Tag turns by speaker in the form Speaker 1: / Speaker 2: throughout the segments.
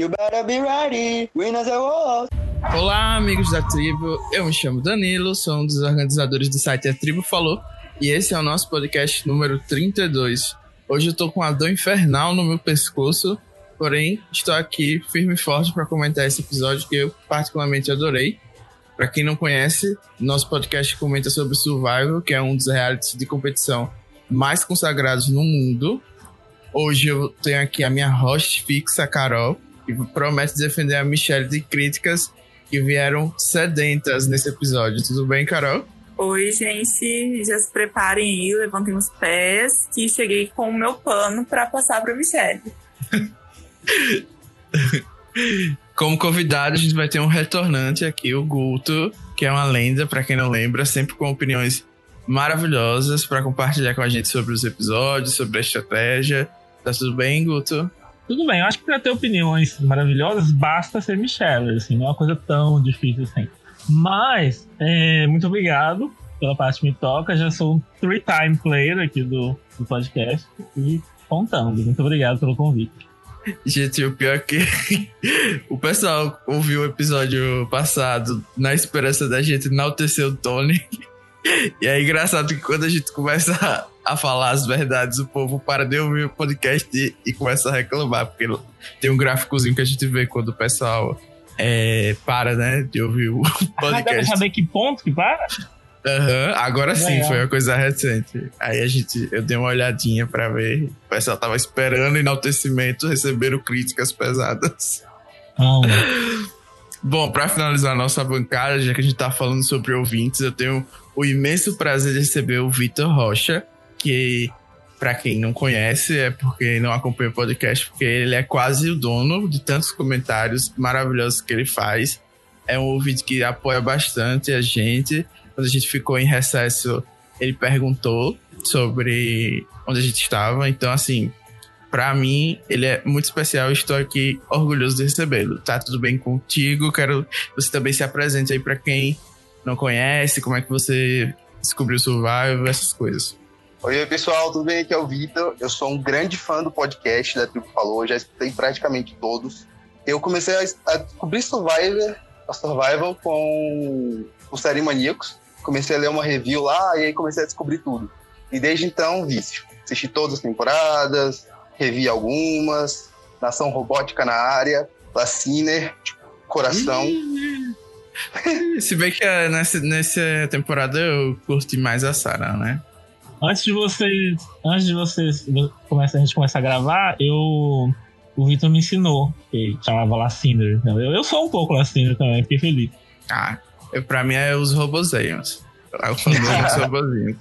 Speaker 1: You better be ready. Winners are all.
Speaker 2: Olá, amigos da tribo. Eu me chamo Danilo, sou um dos organizadores do site A Tribo Falou e esse é o nosso podcast número 32. Hoje eu tô com a dor infernal no meu pescoço, porém estou aqui firme e forte para comentar esse episódio que eu particularmente adorei. Para quem não conhece, nosso podcast comenta sobre Survival, que é um dos realities de competição mais consagrados no mundo. Hoje eu tenho aqui a minha host fixa, Carol, que promete defender a Michelle de críticas que vieram sedentas nesse episódio. Tudo bem, Carol?
Speaker 3: Oi, gente. Já se preparem aí, levantem os pés, que cheguei com o meu pano para passar para Michelle.
Speaker 2: Como convidado, a gente vai ter um retornante aqui, o Guto, que é uma lenda, para quem não lembra, sempre com opiniões maravilhosas para compartilhar com a gente sobre os episódios, sobre a estratégia. Tá tudo bem, Guto?
Speaker 4: Tudo bem, eu acho que para ter opiniões maravilhosas, basta ser Michelle, assim, não é uma coisa tão difícil assim. Mas, é, muito obrigado pela parte que me toca, já sou um three-time player aqui do, do podcast e contando. Muito obrigado pelo convite.
Speaker 2: Gente, o pior é que o pessoal ouviu o episódio passado na esperança da gente enaltecer o Tony. E é engraçado que quando a gente começa a, a falar as verdades, o povo para de ouvir o podcast e, e, começa a reclamar, porque tem um gráficozinho que a gente vê quando o pessoal é, para, né, de ouvir o podcast. Ah,
Speaker 4: saber que ponto que para?
Speaker 2: Uhum, agora sim, Legal. foi uma coisa recente. Aí a gente, eu dei uma olhadinha pra ver. O pessoal tava esperando enaltecimento, receberam críticas pesadas.
Speaker 4: Oh.
Speaker 2: Bom, para finalizar nossa bancada, já que a gente tá falando sobre ouvintes, eu tenho o imenso prazer de receber o Vitor Rocha, que, para quem não conhece, é porque não acompanha o podcast, porque ele é quase o dono de tantos comentários maravilhosos que ele faz. É um ouvinte que apoia bastante a gente quando a gente ficou em recesso, ele perguntou sobre onde a gente estava. Então, assim, para mim, ele é muito especial. Estou aqui orgulhoso de recebê-lo. Tá tudo bem contigo? Quero que você também se apresente aí para quem não conhece, como é que você descobriu o Survival, essas coisas.
Speaker 1: Oi, pessoal, tudo bem? Aqui é o Vitor. Eu sou um grande fã do podcast da Tribo Falou, já escutei praticamente todos. Eu comecei a, descobrir Survivor, a Survival com o Série Maníacos comecei a ler uma review lá e aí comecei a descobrir tudo. E desde então, vício. Assisti todas as temporadas, revi algumas, Nação Robótica na área, Laciner, Coração.
Speaker 2: Se bem que é, nessa, nessa temporada eu curti mais a Sarah, né?
Speaker 4: Antes de vocês. Antes de vocês começar, a gente começar a gravar, eu. O Vitor me ensinou, que chamava Laciner. Eu, eu sou um pouco Laciner também, fiquei feliz.
Speaker 2: Ah, Pra mim é os robozinhos. É o famoso robozinhos.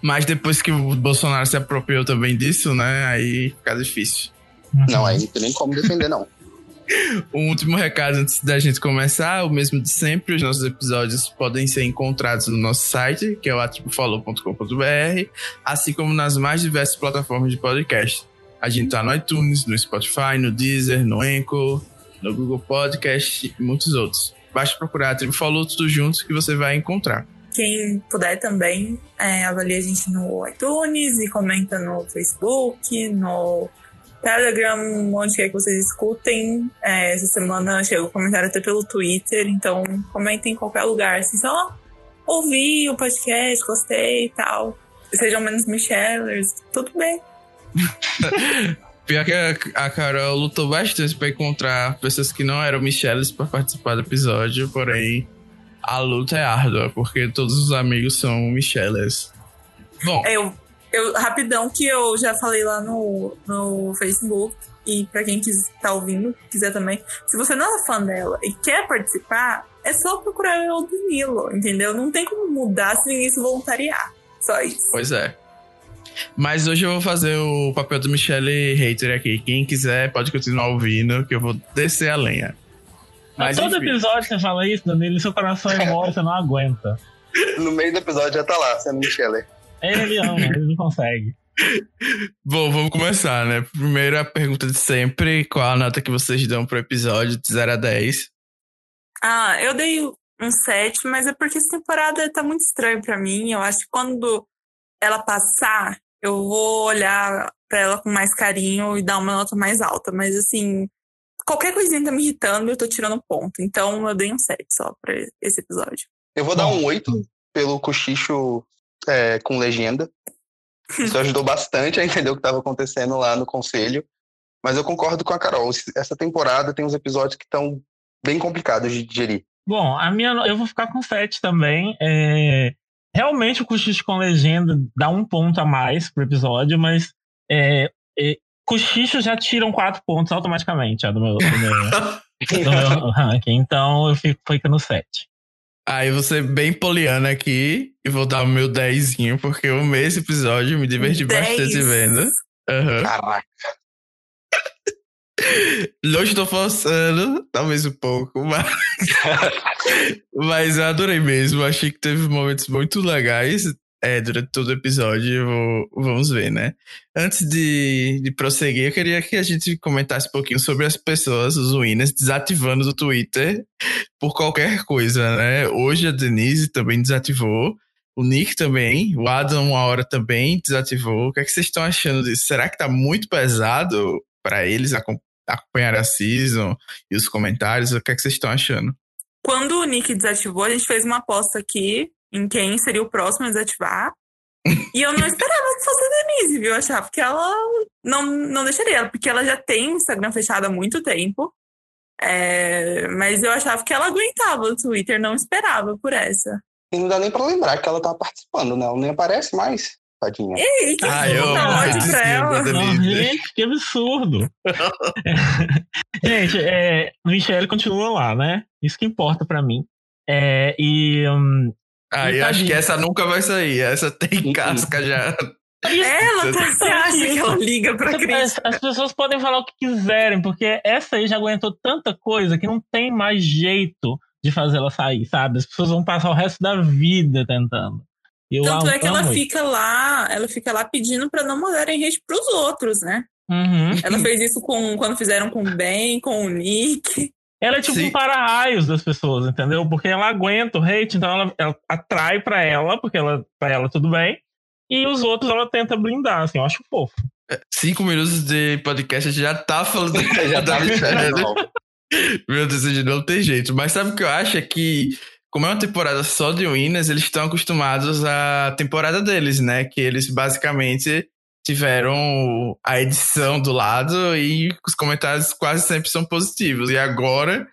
Speaker 2: Mas depois que o Bolsonaro se apropriou também disso, né? Aí fica difícil.
Speaker 1: Não, aí não tem nem como defender, não.
Speaker 2: Um último recado antes da gente começar, o mesmo de sempre, os nossos episódios podem ser encontrados no nosso site, que é o atribufalou.com.br, assim como nas mais diversas plataformas de podcast. A gente tá no iTunes, no Spotify, no Deezer, no Anchor, no Google Podcast e muitos outros. Basta procurar a Tribo Falou tudo junto que você vai encontrar.
Speaker 3: Quem puder também é, avalie a gente no iTunes e comenta no Facebook, no Telegram, onde quer que vocês escutem. É, essa semana chegou comentário até pelo Twitter, então comentem em qualquer lugar. Assim, só ouvi o podcast, gostei e tal. Sejam menos Michellers, tudo bem.
Speaker 2: Pior que a, a Carol lutou bastante pra encontrar pessoas que não eram Michelles pra participar do episódio, porém a luta é árdua, porque todos os amigos são Michelles. Bom.
Speaker 3: Eu, eu, rapidão, que eu já falei lá no, no Facebook, e pra quem quiser, tá ouvindo, quiser também, se você não é fã dela e quer participar, é só procurar o Danilo, entendeu? Não tem como mudar se ninguém se voluntariar. Só isso.
Speaker 2: Pois é. Mas hoje eu vou fazer o papel do Michelle Hater aqui. Quem quiser pode continuar ouvindo, que eu vou descer a lenha.
Speaker 4: Mas todo enfim. episódio você fala isso, Danilo, seu coração é mole, você não aguenta.
Speaker 1: No meio do episódio já tá lá, sendo Michelle.
Speaker 4: Ele ama, ele não consegue.
Speaker 2: Bom, vamos começar, né? Primeira pergunta de sempre: qual a nota que vocês dão pro episódio de 0 a 10?
Speaker 3: Ah, eu dei um 7, mas é porque essa temporada tá muito estranha para mim. Eu acho que quando ela passar, eu vou olhar para ela com mais carinho e dar uma nota mais alta. Mas assim, qualquer coisinha tá me irritando e eu tô tirando ponto. Então eu dei um 7 só pra esse episódio.
Speaker 1: Eu vou dar um 8 pelo cochicho é, com legenda. Isso ajudou bastante a entender o que estava acontecendo lá no conselho. Mas eu concordo com a Carol. Essa temporada tem uns episódios que estão bem complicados de digerir.
Speaker 4: Bom, a minha, eu vou ficar com 7 também. É, realmente o cochicho com legenda dá um ponto a mais pro episódio, mas é, é, cochicho já tiram quatro pontos automaticamente ó, do meu, do meu, do meu ranking. Então eu fico, fico no 7.
Speaker 2: Aí você bem poliana aqui e vou dar o meu 10, porque eu amei esse episódio, me diverti 10. bastante vendo. Uhum.
Speaker 1: Caraca.
Speaker 2: Não estou forçando, talvez um pouco, mas. mas eu adorei mesmo. Achei que teve momentos muito legais é, durante todo o episódio. Vamos ver, né? Antes de, de prosseguir, eu queria que a gente comentasse um pouquinho sobre as pessoas, os winners, desativando do Twitter por qualquer coisa, né? Hoje a Denise também desativou. O Nick também, o Adam uma hora também desativou. O que, é que vocês estão achando disso? Será que tá muito pesado para eles acompanhar a season e os comentários? O que, é que vocês estão achando?
Speaker 3: Quando o Nick desativou, a gente fez uma aposta aqui em quem seria o próximo a desativar. e eu não esperava que fosse a Denise, viu? Eu achava que ela não, não deixaria, porque ela já tem o Instagram fechado há muito tempo. É, mas eu achava que ela aguentava o Twitter, não esperava por essa.
Speaker 1: E não dá nem pra lembrar que ela tá participando, né? Ela nem aparece mais. Tadinha.
Speaker 3: Ei, que ah, eu ódio pra ela.
Speaker 4: gente, que absurdo. gente, é, Michelle continua lá, né? Isso que importa pra mim. É, e. Um,
Speaker 2: ah, eu acho que essa nunca vai sair. Essa tem casca já.
Speaker 3: Ela tá, você acha que ela liga pra Cris?
Speaker 4: As pessoas podem falar o que quiserem, porque essa aí já aguentou tanta coisa que não tem mais jeito de fazer ela sair, sabe? As pessoas vão passar o resto da vida tentando.
Speaker 3: Eu Tanto é que ela fica lá, ela fica lá pedindo para não mandarem hate pros outros, né?
Speaker 4: Uhum.
Speaker 3: Ela fez isso com, quando fizeram com o Ben, com o Nick.
Speaker 4: Ela é tipo Sim. um para-raios das pessoas, entendeu? Porque ela aguenta o hate, então ela, ela atrai para ela, porque ela, pra ela tudo bem. E os outros ela tenta blindar, assim, eu acho fofo.
Speaker 2: É, cinco minutos de podcast a gente já tá falando já tá Meu Deus, de não tem jeito. Mas sabe o que eu acho? É que como é uma temporada só de winners, eles estão acostumados à temporada deles, né? Que eles basicamente tiveram a edição do lado e os comentários quase sempre são positivos. E agora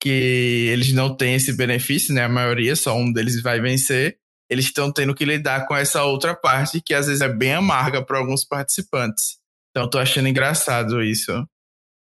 Speaker 2: que eles não têm esse benefício, né? A maioria, só um deles vai vencer. Eles estão tendo que lidar com essa outra parte que às vezes é bem amarga para alguns participantes. Então, tô achando engraçado isso.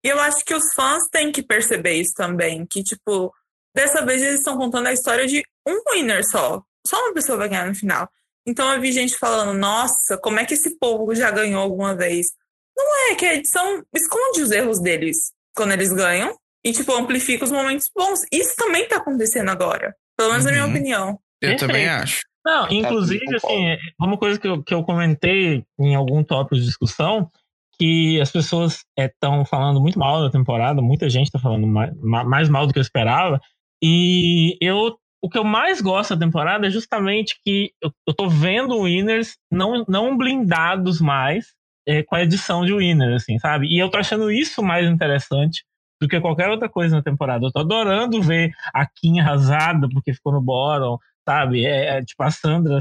Speaker 3: E eu acho que os fãs têm que perceber isso também, que tipo, Dessa vez eles estão contando a história de um winner só. Só uma pessoa vai ganhar no final. Então eu vi gente falando, nossa, como é que esse povo já ganhou alguma vez? Não é, que a edição esconde os erros deles quando eles ganham e, tipo, amplifica os momentos bons. Isso também tá acontecendo agora. Pelo menos uhum. na minha uhum. opinião.
Speaker 2: Eu Perfeito. também acho.
Speaker 4: Não, inclusive, assim, uma coisa que eu, que eu comentei em algum tópico de discussão, que as pessoas estão é, falando muito mal da temporada, muita gente está falando mais, mais mal do que eu esperava, e eu o que eu mais gosto da temporada é justamente que eu, eu tô vendo winners não, não blindados mais é, com a edição de winner, assim, sabe? E eu tô achando isso mais interessante do que qualquer outra coisa na temporada. Eu tô adorando ver a Kim arrasada porque ficou no bottom, sabe? É, é, tipo, a Sandra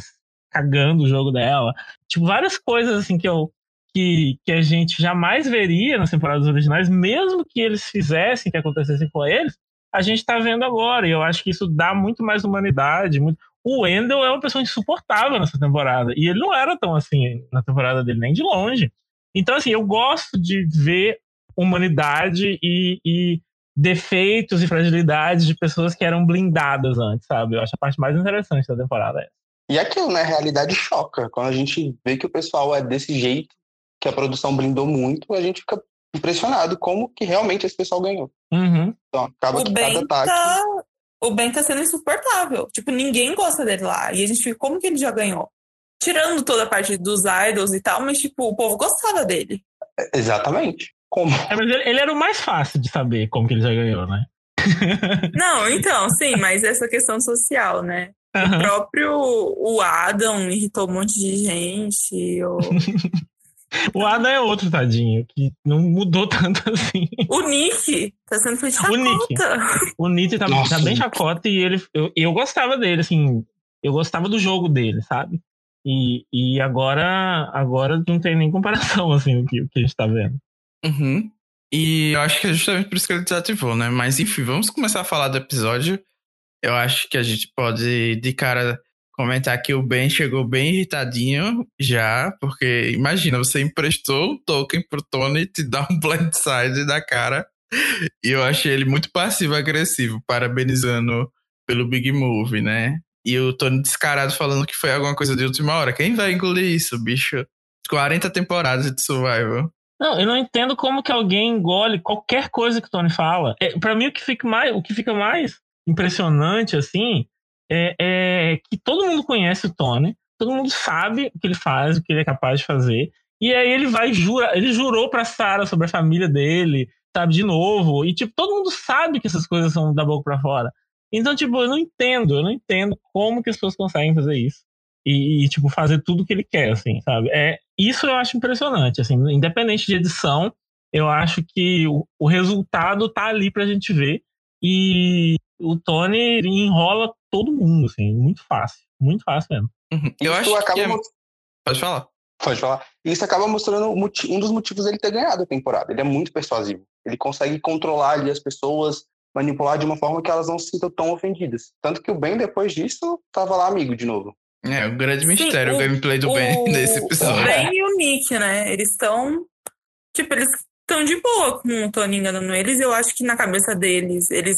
Speaker 4: cagando o jogo dela. Tipo, várias coisas, assim, que eu... Que, que a gente jamais veria nas temporadas originais, mesmo que eles fizessem que acontecesse com eles, a gente está vendo agora. E eu acho que isso dá muito mais humanidade. Muito... O Wendell é uma pessoa insuportável nessa temporada. E ele não era tão assim na temporada dele, nem de longe. Então, assim, eu gosto de ver humanidade e, e defeitos e fragilidades de pessoas que eram blindadas antes, sabe? Eu acho a parte mais interessante da temporada essa.
Speaker 1: E aquilo, né? A realidade choca. Quando a gente vê que o pessoal é desse jeito, que a produção blindou muito, a gente fica impressionado como que realmente esse pessoal ganhou.
Speaker 4: Uhum.
Speaker 1: Então acaba
Speaker 3: o
Speaker 1: que
Speaker 3: ben
Speaker 1: cada ataque...
Speaker 3: Tá... O Ben tá sendo insuportável. Tipo, ninguém gosta dele lá. E a gente fica, como que ele já ganhou? Tirando toda a parte dos idols e tal, mas tipo, o povo gostava dele.
Speaker 1: É, exatamente. Como?
Speaker 4: É, mas ele, ele, era o mais fácil de saber como que ele já ganhou, né?
Speaker 3: Não, então, sim, mas essa questão social, né? Uhum. O próprio o Adam irritou um monte de gente. O...
Speaker 4: O Adam é outro, tadinho, que não mudou tanto assim.
Speaker 3: O Nick tá sendo feito
Speaker 4: O Nick.
Speaker 3: chacota.
Speaker 4: O Nick tá,
Speaker 1: Nossa,
Speaker 4: tá bem chacota e ele, eu, eu gostava dele, assim. Eu gostava do jogo dele, sabe? E, e agora, agora não tem nem comparação, assim, o que, o que a gente tá vendo.
Speaker 2: Uhum. E eu acho que é justamente por isso que ele desativou, né? Mas enfim, vamos começar a falar do episódio. Eu acho que a gente pode, de cara, comentar que o Ben chegou bem irritadinho já, porque imagina, você emprestou um token pro Tony te dar um blindside da cara. E eu achei ele muito passivo-agressivo, parabenizando pelo Big Move, né? E o Tony descarado falando que foi alguma coisa de última hora. Quem vai engolir isso, bicho? 40 temporadas de Survival.
Speaker 4: Não, eu não entendo como que alguém engole qualquer coisa que o Tony fala. É, para mim, o que fica mais, o que fica mais impressionante, assim, é, é que todo mundo conhece o Tony, todo mundo sabe o que ele faz, o que ele é capaz de fazer. E aí ele vai jura, ele jurou pra Sarah sobre a família dele, sabe, de novo. E, tipo, todo mundo sabe que essas coisas são da boca pra fora. Então, tipo, eu não entendo, eu não entendo como que as pessoas conseguem fazer isso. E, e, tipo, fazer tudo o que ele quer, assim, sabe? É, isso eu acho impressionante, assim, independente de edição, eu acho que o, o resultado tá ali pra gente ver. E o Tony enrola todo mundo, assim, muito fácil. Muito fácil mesmo.
Speaker 2: Uhum. Eu
Speaker 1: Isso
Speaker 2: acho
Speaker 1: acaba
Speaker 2: que. É... Pode falar.
Speaker 1: Pode falar. Isso acaba mostrando o um dos motivos dele ter ganhado a temporada. Ele é muito persuasivo. Ele consegue controlar ali as pessoas, manipular de uma forma que elas não se sintam tão ofendidas. Tanto que o Ben, depois disso, tava lá amigo de novo.
Speaker 2: É, o grande
Speaker 3: Sim,
Speaker 2: mistério, o,
Speaker 3: o-
Speaker 2: gameplay do Ben
Speaker 3: O-
Speaker 2: nesse
Speaker 3: O
Speaker 2: episódio.
Speaker 3: Ben e o Nick, né? Eles estão. Tipo, eles estão de boa com o Tony enganando eles. Eu acho que na cabeça deles, eles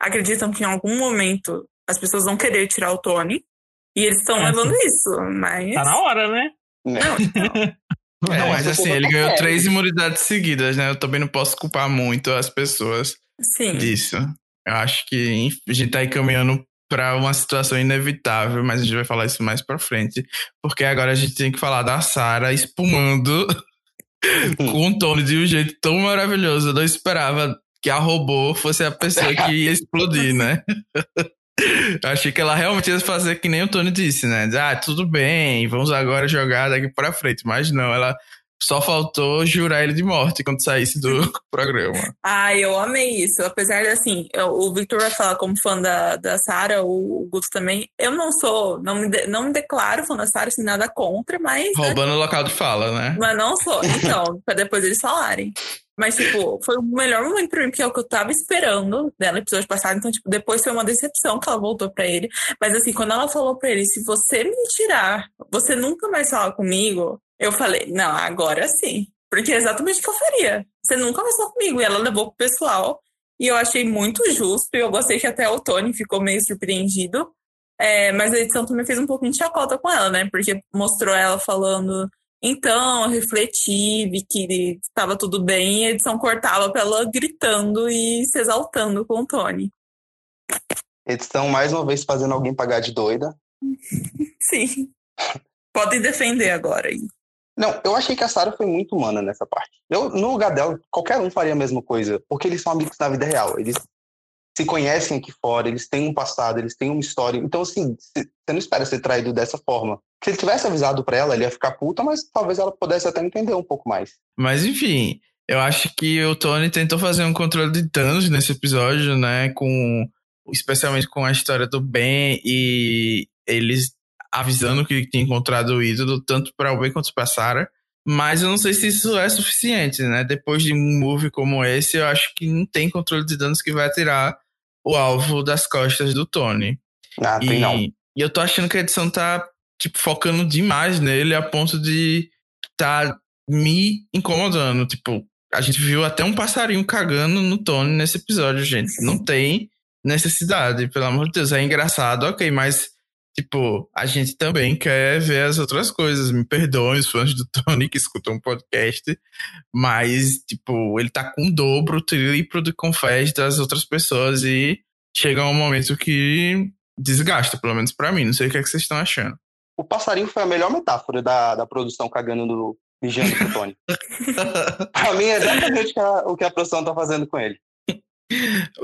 Speaker 3: acreditam que em algum momento as pessoas vão querer tirar o Tony. E eles estão
Speaker 4: É,
Speaker 3: levando isso. Mas.
Speaker 4: Tá na hora, né?
Speaker 1: Né?
Speaker 3: Não,
Speaker 2: É,
Speaker 1: Não,
Speaker 2: mas
Speaker 1: mas
Speaker 2: assim, ele ganhou três imunidades seguidas, né? Eu também não posso culpar muito as pessoas
Speaker 3: sim.
Speaker 2: disso. Eu acho que a gente tá aí caminhando pra uma situação inevitável, mas a gente vai falar isso mais pra frente. Porque agora a gente tem que falar da Sarah espumando com o Tony de um jeito tão maravilhoso. Eu não esperava que a robô fosse a pessoa que ia explodir, né? Achei que ela realmente ia fazer que nem o Tony disse, né? Ah, tudo bem, vamos agora jogar daqui pra frente. Mas não, ela só faltou jurar ele de morte quando saísse do programa.
Speaker 3: Ah, eu amei isso. Apesar de, assim, eu- o Victor vai falar como fã da, da Sarah, o, o Guto também. Eu não sou, não me, de- não me declaro fã da Sarah, assim, nada contra, mas. né,
Speaker 2: Roubando o local de fala, né?
Speaker 3: Mas não sou. Então, pra depois eles falarem. Mas, tipo, foi o melhor momento pra mim, porque é o que eu tava esperando dela no episódio passado. Então, tipo, depois foi uma decepção que ela voltou pra ele. Mas, assim, quando ela falou pra ele, se você me tirar, você nunca mais falar comigo, eu falei, não, agora sim. Porque é exatamente o que eu faria. Você nunca falar comigo. E ela levou pro pessoal. E eu achei muito justo. E eu gostei que até o Tony ficou meio surpreendido. É, mas a edição também fez um pouquinho de chacota com ela, né? Porque mostrou ela falando. Então, eu refleti, vi que estava tudo bem, e a edição cortava pra ela gritando e se exaltando com o Tony.
Speaker 1: Estão mais uma vez fazendo alguém pagar de doida.
Speaker 3: Sim. Podem defender agora aí.
Speaker 1: Não, eu achei que a Sarah foi muito humana nessa parte. Eu, no lugar dela, qualquer um faria a mesma coisa, porque eles são amigos na vida real. Eles se conhecem aqui fora, eles têm um passado, eles têm uma história. Então, assim, você não espera ser traído dessa forma. Se ele tivesse avisado pra ela, ele ia ficar puta, mas talvez ela pudesse até entender um pouco mais.
Speaker 2: Mas enfim, eu acho que o Tony tentou fazer um controle de danos nesse episódio, né? Com. Especialmente com a história do Ben e eles avisando que tinha encontrado o ídolo, tanto para o Ben quanto para Sarah. Mas eu não sei se isso é suficiente, né? Depois de um move como esse, eu acho que não tem controle de danos que vai tirar o alvo das costas do Tony.
Speaker 1: Ah, tem
Speaker 2: E,
Speaker 1: não.
Speaker 2: e eu tô achando que a edição tá, tipo, focando demais nele a ponto de tá me incomodando. Tipo, a gente viu até um passarinho cagando no Tony nesse episódio, gente. Não tem necessidade, pelo amor de Deus. É engraçado, ok, mas, tipo, a gente também quer ver as outras coisas. Me perdoem os fãs do Tony que escutam o podcast, mas, tipo, ele tá com o dobro, o triplo de confés das outras pessoas e chega um momento que desgasta, pelo menos pra mim. Não sei o que, é que vocês estão achando.
Speaker 1: O passarinho foi a melhor metáfora da, da produção cagando no mijando pro Tony. pra mim é exatamente o que a produção tá fazendo com ele.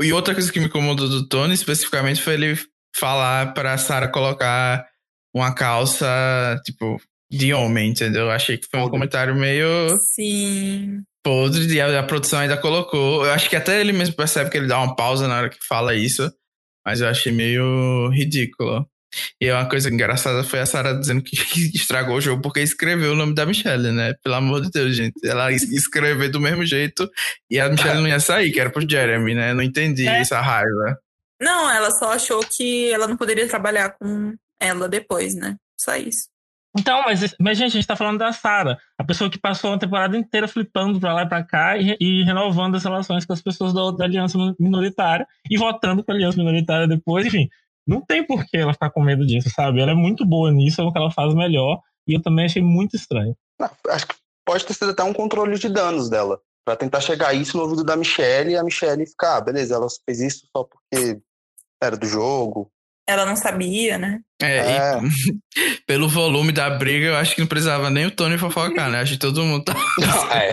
Speaker 2: E outra coisa que me incomodou do Tony, especificamente, foi ele falar pra Sarah colocar uma calça, tipo, de homem, entendeu? Eu achei que foi um comentário meio.
Speaker 3: Sim.
Speaker 2: Podre, e a, a, produção ainda colocou. Eu acho que até ele mesmo percebe que ele dá uma pausa na hora que fala isso. Mas eu achei meio ridículo. E uma coisa engraçada foi a Sarah dizendo que estragou o jogo porque escreveu o nome da Michelle, né? Pelo amor de Deus, gente. Ela escreveu do mesmo jeito e a Michelle não ia sair, que era pro Jeremy, né? Não entendi é. essa raiva.
Speaker 3: Não, ela só achou que ela não poderia trabalhar com ela depois, né? Só isso.
Speaker 4: Então, mas, mas gente, a gente tá falando da Sarah, a pessoa que passou a temporada inteira flipando pra lá e pra cá e, e renovando as relações com as pessoas da, da aliança minoritária e votando pra aliança minoritária depois, enfim. Não tem por que ela ficar com medo disso, sabe? Ela é muito boa nisso, é o que ela faz melhor. E eu também achei muito estranho.
Speaker 1: Não, acho que pode ter sido até um controle de danos dela. para tentar chegar isso no ouvido da Michelle e a Michelle ficar, ah, beleza, ela fez isso só porque era do jogo.
Speaker 3: Ela não sabia, né?
Speaker 2: É, é. E, pelo volume da briga, eu acho que não precisava nem o Tony fofocar, né? Acho que todo mundo tá. Não, é.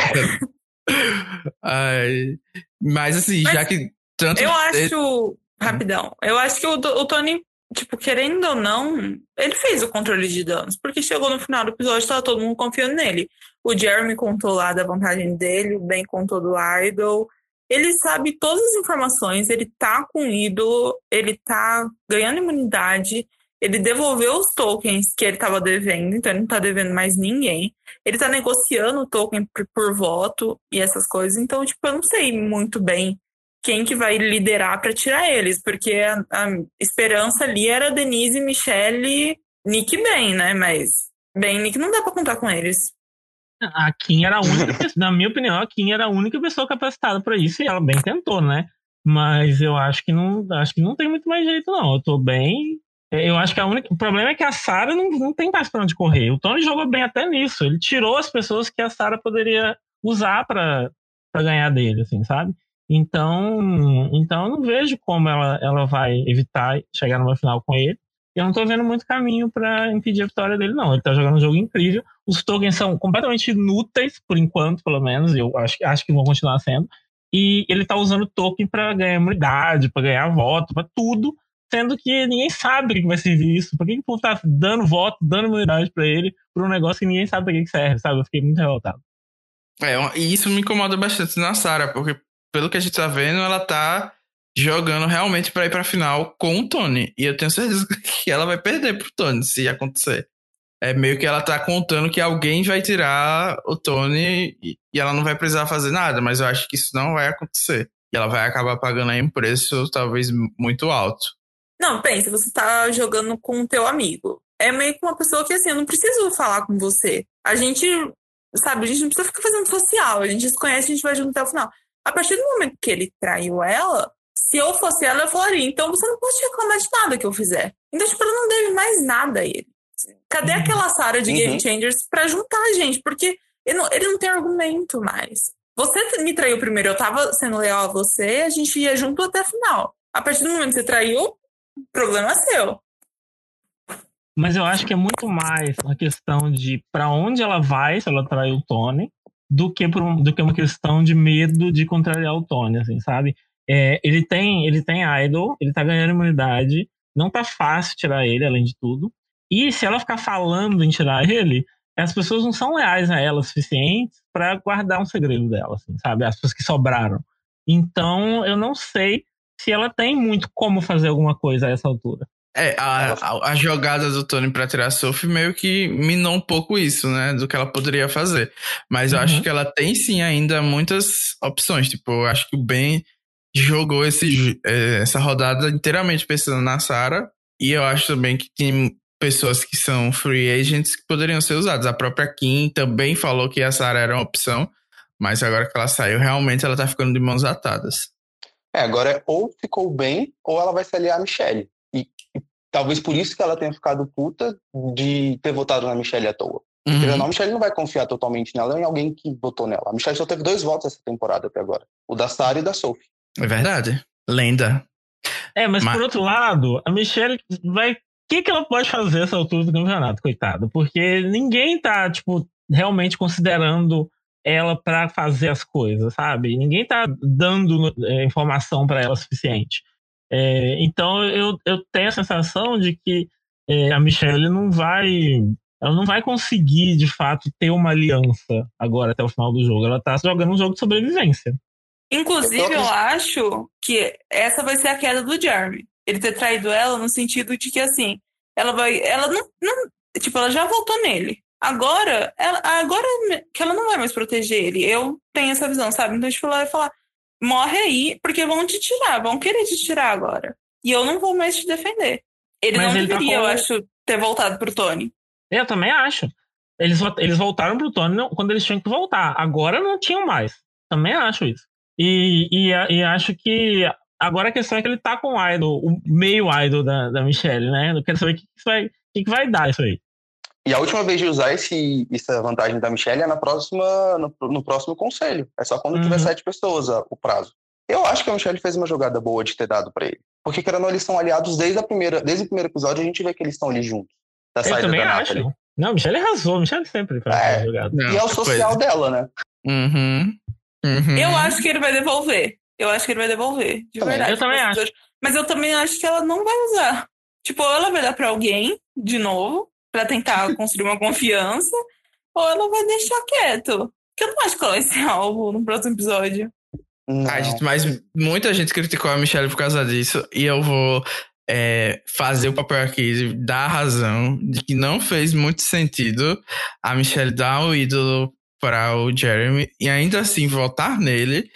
Speaker 2: Ai, mas assim, mas já que tanto.
Speaker 3: Eu acho. Rapidão. Eu acho que o, o Tony, tipo, querendo ou não, ele fez o controle de danos, porque chegou no final do episódio tava todo mundo confiando nele. O Jeremy contou lá da vantagem dele, o Ben contou do Idol. Ele sabe todas as informações, ele tá com o ídolo, ele tá ganhando imunidade, ele devolveu os tokens que ele estava devendo, então ele não tá devendo mais ninguém. Ele tá negociando o token por, voto e essas coisas, então, tipo, eu não sei muito bem quem que vai liderar para tirar eles, porque a, a, esperança ali era Denise, Michelle, Nick Ben, né? Mas Ben e Nick não dá para contar com eles.
Speaker 4: A Kim era a única, na minha opinião, a Kim era a única pessoa capacitada para isso e ela bem tentou, né? Mas eu acho que não, acho que não tem muito mais jeito não. Eu tô bem eu acho que a única, o problema é que a Sarah não, não tem mais pra onde correr. O Tony jogou bem até nisso. Ele tirou as pessoas que a Sarah poderia usar para ganhar dele, assim, sabe? Então, então eu não vejo como ela, ela vai evitar chegar numa final com ele. Eu não tô vendo muito caminho para impedir a vitória dele, não. Ele tá jogando um jogo incrível. Os tokens são completamente inúteis, por enquanto, pelo menos. Eu acho, acho que vão continuar sendo. E ele tá usando token para ganhar imunidade, para ganhar voto, para tudo. Sendo que ninguém sabe para que vai servir isso. Por que, que o povo tá dando voto, dando imunidade para ele, por um negócio que ninguém sabe para que, que serve, sabe? Eu fiquei muito revoltado.
Speaker 2: É, e isso me incomoda bastante na Sarah, porque pelo que a gente tá vendo, ela tá jogando realmente para ir pra final com o Tony. E eu tenho certeza que ela vai perder pro Tony, se acontecer. É meio que ela tá contando que alguém vai tirar o Tony e, ela não vai precisar fazer nada, mas eu acho que isso não vai acontecer. E ela vai acabar pagando aí um preço talvez muito alto.
Speaker 3: Não, pensa, você tá jogando com o teu amigo. É meio que uma pessoa que assim, eu não preciso falar com você. A gente, sabe, a gente não precisa ficar fazendo social, a gente se conhece, a gente vai junto até o final. A partir do momento que ele traiu ela, se eu fosse ela, eu falaria, então você não pode reclamar de nada que eu fizer. Então, tipo, ela não deve mais nada a ele. Cadê uhum. aquela Sarah de uhum. Game Changers pra juntar a gente? Porque ele não, ele não tem argumento mais. Você me traiu primeiro, eu tava sendo leal a você, a gente ia junto até a final. A partir do momento que você traiu, problema é seu.
Speaker 4: Mas eu acho que é muito mais uma questão de para onde ela vai se ela traiu o Tony do que, por do que uma questão de medo de contrariar o Tony, assim, sabe? É, ele tem ele tem idol, ele tá ganhando imunidade, não tá fácil tirar ele, além de tudo. E se ela ficar falando em tirar ele, as pessoas não são leais a ela o suficiente para guardar um segredo dela, assim, sabe? As pessoas que sobraram. Então, eu não sei se ela tem muito como fazer alguma coisa a essa altura.
Speaker 2: É, a, a, a, jogada do Tony pra tirar a Sophie meio que minou um pouco isso, né? Do que ela poderia fazer. Mas eu uhum. acho que ela tem sim ainda muitas opções. Tipo, eu acho que o Ben jogou esse, é, essa rodada inteiramente pensando na Sarah. E eu acho também que tem pessoas que são free agents que poderiam ser usadas. A própria Kim também falou que a Sarah era uma opção. Mas agora que ela saiu, realmente ela tá ficando de mãos atadas.
Speaker 1: É, agora é ou ficou bem, ou ela vai se aliar a Michelle. Talvez por isso que ela tenha ficado puta de ter votado na Michelle à toa. Uhum. Porque não, a Michelle não vai confiar totalmente nela em alguém que votou nela. A Michelle só teve dois votos essa temporada até agora. O da Sarah e da Sophie.
Speaker 2: É verdade. Lenda.
Speaker 4: É, mas, mas... por outro lado, a Michelle vai. O que, que ela pode fazer essa altura do campeonato, coitado? Porque ninguém tá, tipo, realmente considerando ela para fazer as coisas, sabe? Ninguém tá dando é, informação para ela suficiente. É, então eu, eu tenho a sensação de que é, a Michelle não vai ela não vai conseguir, de fato, ter uma aliança agora até o final do jogo. Ela tá jogando um jogo de sobrevivência.
Speaker 3: Inclusive, eu acho que essa vai ser a queda do Jeremy. Ele ter traído ela no sentido de que, assim, ela vai. Ela não. não tipo, ela já voltou nele. Agora, ela, agora que ela não vai mais proteger ele. Eu tenho essa visão, sabe? Então, tipo, ela vai falar: morre aí, porque vão te tirar, vão querer te tirar agora. E eu não vou mais te defender. Ele Mas não ele deveria, tá com... eu acho, ter voltado pro Tony.
Speaker 4: Eu também acho. Eles, eles voltaram pro Tony quando eles tinham que voltar. Agora não tinham mais. Também acho isso. E, e, e acho que agora a questão é que ele tá com o idol, o meio idol da, da Michelle, né? Eu quero saber o que, que, vai, que, que vai dar isso aí.
Speaker 1: E a última vez de usar esse, essa vantagem da Michelle é na próxima, no, no próximo conselho. É só quando uhum. tiver sete pessoas o prazo. Eu acho que a Michelle fez uma jogada boa de ter dado para ele. Porque, querendo ou não, eles são aliados desde, a primeira, desde o primeiro episódio, a gente vê que eles estão ali juntos.
Speaker 4: Da eu também da acho. Nathalie. Não, Michelle arrasou. Michelle sempre faz é, jogada.
Speaker 1: Não, e é o social coisa. dela, né?
Speaker 2: Uhum. Uhum.
Speaker 3: Eu acho que ele vai devolver. Eu acho que ele vai devolver, de também. verdade.
Speaker 4: Eu também acho.
Speaker 3: Mas eu também acho que ela não vai usar. Tipo, ou ela vai dar pra alguém, de novo, pra tentar construir uma confiança, ou ela vai deixar quieto. Porque eu não acho que ela vai ser alvo no próximo episódio.
Speaker 2: A gente, mas muita gente criticou a Michelle por causa disso, e eu vou é, fazer o papel aqui de dar a razão de que não fez muito sentido a Michelle dar o ídolo para o Jeremy e ainda assim votar nele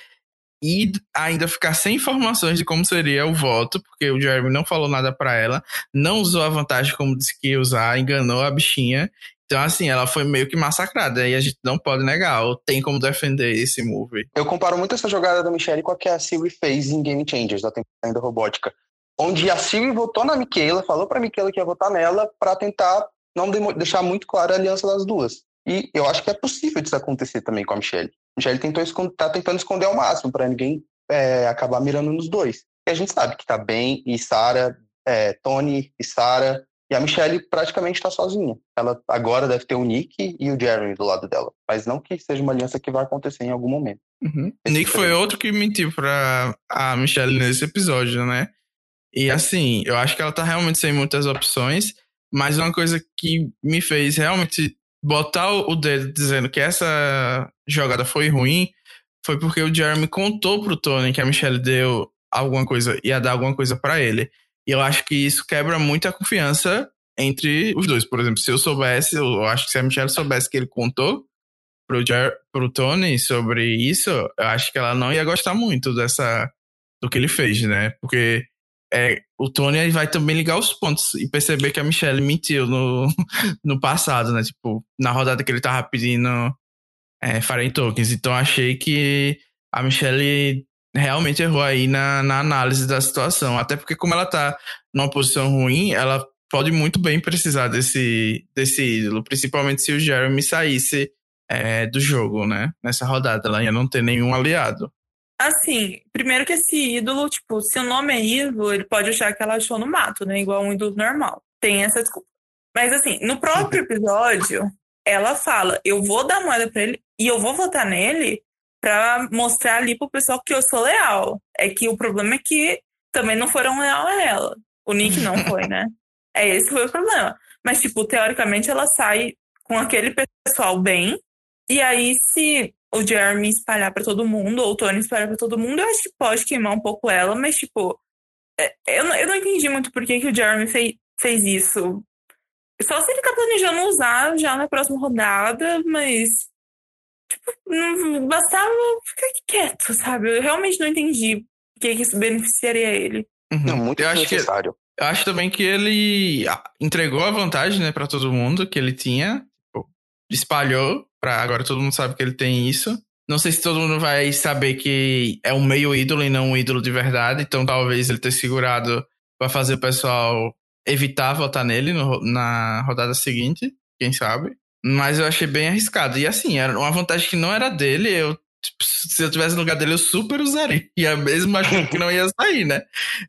Speaker 2: e ainda ficar sem informações de como seria o voto, porque o Jeremy não falou nada para ela, não usou a vantagem como disse que ia usar, enganou a bichinha. Então, assim, ela foi meio que massacrada e a gente não pode negar, tem como defender esse movie.
Speaker 1: Eu comparo muito essa jogada da Michelle com a que a Siri fez em Game Changers, da temporada da robótica, onde a Siri votou na Michaela, falou pra Michaela que ia votar nela para tentar não deixar muito clara a aliança das duas. E eu acho que é possível isso acontecer também com a Michelle. A Michelle tentou tá tentando esconder ao máximo para ninguém é, acabar mirando nos dois. E a gente sabe que tá bem e Sara, é, Tony e Sara. E a Michelle praticamente está sozinha. Ela agora deve ter o Nick e o Jeremy do lado dela. Mas não que seja uma aliança que vai acontecer em algum momento.
Speaker 2: Uhum. Nick foi outro que mentiu pra a Michelle nesse episódio, né? E assim, eu acho que ela tá realmente sem muitas opções. Mas uma coisa que me fez realmente botar o dedo dizendo que essa jogada foi ruim foi porque o Jeremy contou pro Tony que a Michelle deu alguma coisa, ia dar alguma coisa para ele. E eu acho que isso quebra muito a confiança entre os dois. Por exemplo, se eu soubesse, eu acho que se a Michelle soubesse que ele contou pro, Jer pro Tony sobre isso, eu acho que ela não ia gostar muito dessa do que ele fez, né? Porque é, o Tony vai também ligar os pontos e perceber que a Michelle mentiu no, no passado, né? Tipo, na rodada que ele tava pedindo é, Faren Tokens. Então achei que a Michelle realmente errou aí na, na análise da situação. Até porque, como ela tá numa posição ruim, ela pode muito bem precisar desse, desse ídolo, principalmente se o Jeremy saísse é, do jogo, né? Nessa rodada, ela ia não ter nenhum aliado.
Speaker 3: Assim, primeiro que esse ídolo, tipo, se o nome é ídolo, ele pode achar que ela achou no mato, né? Igual um ídolo normal. Tem essa desculpa. Mas assim, no próprio episódio, ela fala: eu vou dar moeda pra ele e eu vou votar nele pra mostrar ali pro pessoal que eu sou leal. É que o problema é que também não foram leal a ela. O Nick não foi, né? É esse foi o problema. Mas, tipo, teoricamente ela sai com aquele pessoal bem. E aí, se o Jeremy espalhar para todo mundo, ou o Tony espalhar para todo mundo, eu acho que pode queimar um pouco ela, mas, tipo, é, eu, eu não entendi muito por que, que o Jeremy fez, fez isso. Só se ele tá planejando usar já na próxima rodada, mas. Tipo, não bastava ficar quieto, sabe? Eu realmente não entendi por que, que isso beneficiaria ele.
Speaker 1: Uhum. Não, muito eu acho necessário.
Speaker 2: Que, eu acho também que ele entregou a vantagem, né, pra todo mundo que ele tinha. Tipo, espalhou Pra agora todo mundo sabe que ele tem isso. Não sei se todo mundo vai saber que é um meio ídolo e não um ídolo de verdade. Então talvez ele ter segurado vai fazer o pessoal evitar votar nele no, na rodada seguinte. Quem sabe? Mas eu achei bem arriscado. E assim, era uma vantagem que não era dele. Eu, tipo, se eu tivesse no lugar dele, eu super usaria. Mesmo achando que não ia sair, né?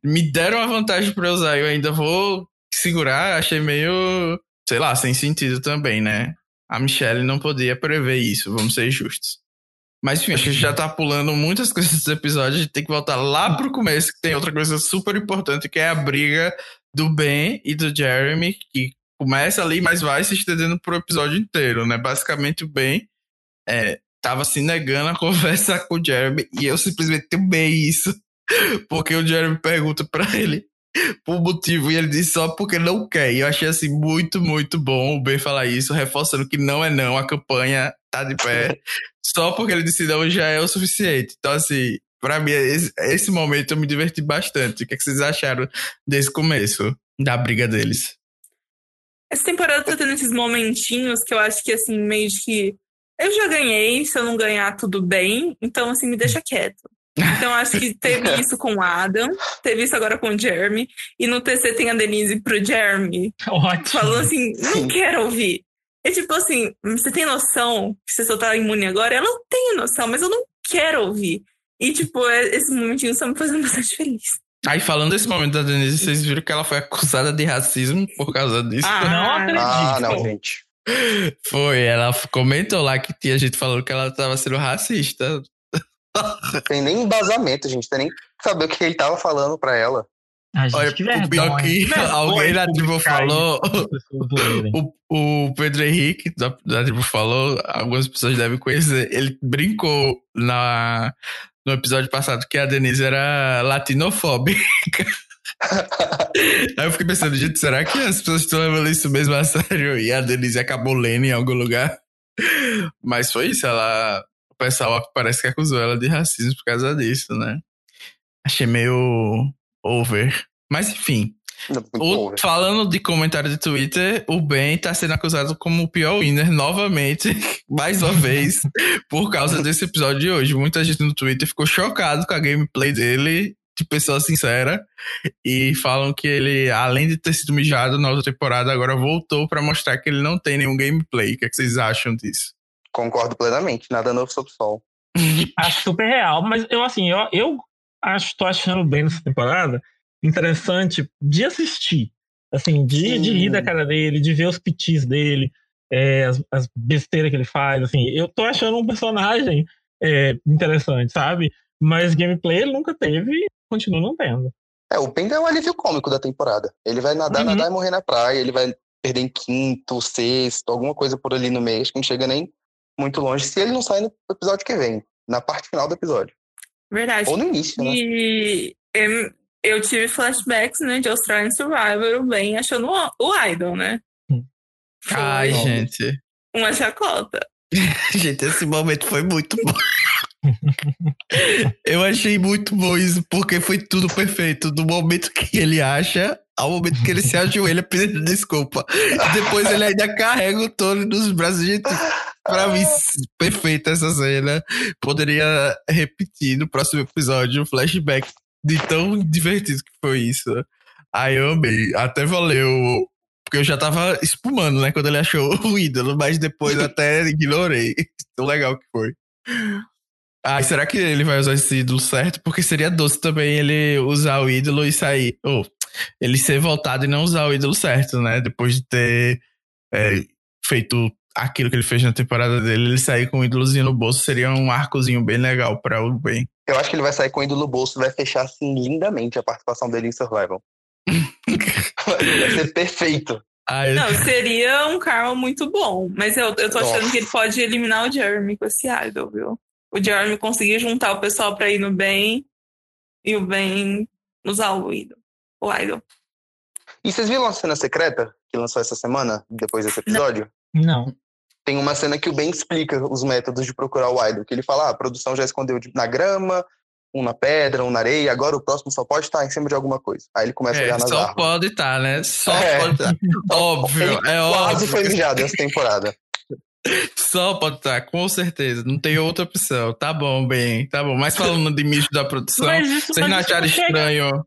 Speaker 2: Me deram uma vantagem pra usar. Eu ainda vou segurar. Achei meio, sei lá, sem sentido também, né? A Michelle não podia prever isso, vamos ser justos. Mas enfim, a gente já tá pulando muitas coisas desse episódio, a gente tem que voltar lá pro começo, que tem outra coisa super importante, que é a briga do Ben e do Jeremy, que começa ali, mas vai se estendendo pro episódio inteiro, né? Basicamente o Ben é, tava se negando a conversar com o Jeremy e eu simplesmente temei isso. Porque o Jeremy pergunta para ele por motivo e ele diz só porque não quer. E eu achei assim muito, muito bom o Ben falar isso, reforçando que não é não, a campanha tá de pé. só porque ele disse não já é o suficiente. Então, assim, pra mim, esse, esse momento eu me diverti bastante. O que, é que vocês acharam desse começo da briga deles?
Speaker 3: Essa temporada tá tendo esses momentinhos que eu acho que, assim, meio que. Eu já ganhei, se eu não ganhar, tudo bem. Então, assim, me deixa quieto. Então, acho que teve isso com o Adam, teve isso agora com o Jeremy. E no TC tem a Denise pro Jeremy.
Speaker 4: Ótimo.
Speaker 3: Falou assim: não quero ouvir. É tipo assim: você tem noção que você só tá imune agora? Ela não tem noção, mas eu não quero ouvir. E, tipo, é, esses momentinhos estão me fazendo bastante feliz.
Speaker 2: Aí, falando desse momento da Denise, vocês viram que ela foi acusada de racismo por causa disso?
Speaker 3: Ah,
Speaker 4: Não acredito.
Speaker 1: Ah, não, gente.
Speaker 2: Foi, ela comentou lá que tinha gente falando que ela tava sendo racista.
Speaker 1: Não tem nem embasamento, gente. Tem nem que saber o que ele tava falando pra ela.
Speaker 4: Ai, gente,
Speaker 2: Olha,
Speaker 4: que
Speaker 2: o pior que alguém da tribo falou, o, o Pedro Henrique da, da tribo falou, algumas pessoas devem conhecer, ele brincou na, no episódio passado que a Denise era latinofóbica. Aí eu fiquei pensando, gente, será que as pessoas estão levando isso mesmo a sério? E a Denise acabou lendo em algum lugar. Mas foi isso, ela. O pessoal parece que acusou ela de racismo por causa disso, né? Achei meio over. Mas enfim. O- falando de comentário de Twitter, o Ben tá sendo acusado como o pior winner novamente, mais uma vez, por causa desse episódio de hoje. Muita gente no Twitter ficou chocado com a gameplay dele, de pessoa sincera, e falam que ele, além de ter sido mijado na outra temporada, agora voltou pra mostrar que ele não tem nenhum gameplay. O que, é que vocês acham disso?
Speaker 1: Concordo plenamente. Nada novo sob o sol.
Speaker 4: Acho super real, mas eu assim, eu, eu acho, tô achando bem nessa temporada interessante de assistir. Assim, de,
Speaker 1: Sim.
Speaker 4: de rir da cara dele, de ver os pitis dele, é, as, as besteiras que ele faz. Assim, eu tô achando um personagem é, interessante, sabe? Mas gameplay ele nunca teve e continua não tendo.
Speaker 1: É, o Penda é o alívio cômico da temporada. Ele vai nadar,
Speaker 4: Uhum.
Speaker 1: nadar e morrer na praia. Ele vai perder em quinto, sexto, alguma coisa por ali no meio. Acho que não chega nem muito longe. Se ele não sair no episódio que vem, na parte final do episódio.
Speaker 3: Verdade.
Speaker 1: Ou no início, né?
Speaker 3: E eu tive flashbacks, né, de Australian Survivor, o Ben achando o, Idol, né?
Speaker 4: Hum.
Speaker 3: Foi
Speaker 2: Ai, gente.
Speaker 3: uma chacota.
Speaker 2: Gente, esse momento foi muito bom. Eu achei muito bom isso, porque foi tudo perfeito. Do momento que ele acha ao momento que ele se ajoelha pedindo desculpa. Depois ele ainda carrega o Tony nos braços. Gente, pra mim, perfeita essa cena. Poderia repetir no próximo episódio um flashback de tão divertido que foi isso. Aí eu amei. Até valeu. Porque eu já tava espumando, né? Quando ele achou o ídolo, mas depois até ignorei. Tão legal que foi. Ah, será que ele vai usar esse ídolo certo? Porque seria doce também ele usar o ídolo e sair. Ou ele ser voltado e não usar o ídolo certo, né? Depois de ter é, feito aquilo que ele fez na temporada dele, ele sair com o ídolozinho no bolso seria um arcozinho bem legal pra o Ben.
Speaker 1: Eu acho que ele vai sair com o ídolo no bolso e vai fechar assim lindamente a participação dele em Survival. vai ser perfeito.
Speaker 2: Ah, eu-
Speaker 3: Não, seria um karma muito bom. Mas eu, eu tô achando
Speaker 1: Nossa.
Speaker 3: que ele pode eliminar o Jeremy com esse idol, viu? O Jeremy conseguir juntar o pessoal pra ir no bem e o bem usar o idol. O idol.
Speaker 1: E vocês viram a cena secreta que lançou essa semana, depois desse episódio?
Speaker 4: Não.
Speaker 1: Tem uma cena que o Ben explica os métodos de procurar o idol. Que ele fala, ah, a produção já escondeu de- na grama, um na pedra, um na areia, agora o próximo só pode estar em cima de alguma coisa. Aí ele começa a
Speaker 2: é,
Speaker 1: olhar nas
Speaker 2: só
Speaker 1: árvores.
Speaker 2: pode estar, né? Só
Speaker 1: É.
Speaker 2: pode estar. Óbvio,
Speaker 1: Ele
Speaker 2: é
Speaker 1: Quase
Speaker 2: óbvio.
Speaker 1: foi mijado essa temporada.
Speaker 2: Só pode estar, com certeza. Não tem outra opção. Tá bom, bem, tá bom. Mas falando de mijo da produção,
Speaker 4: Mas isso,
Speaker 2: vocês não acharam estranho?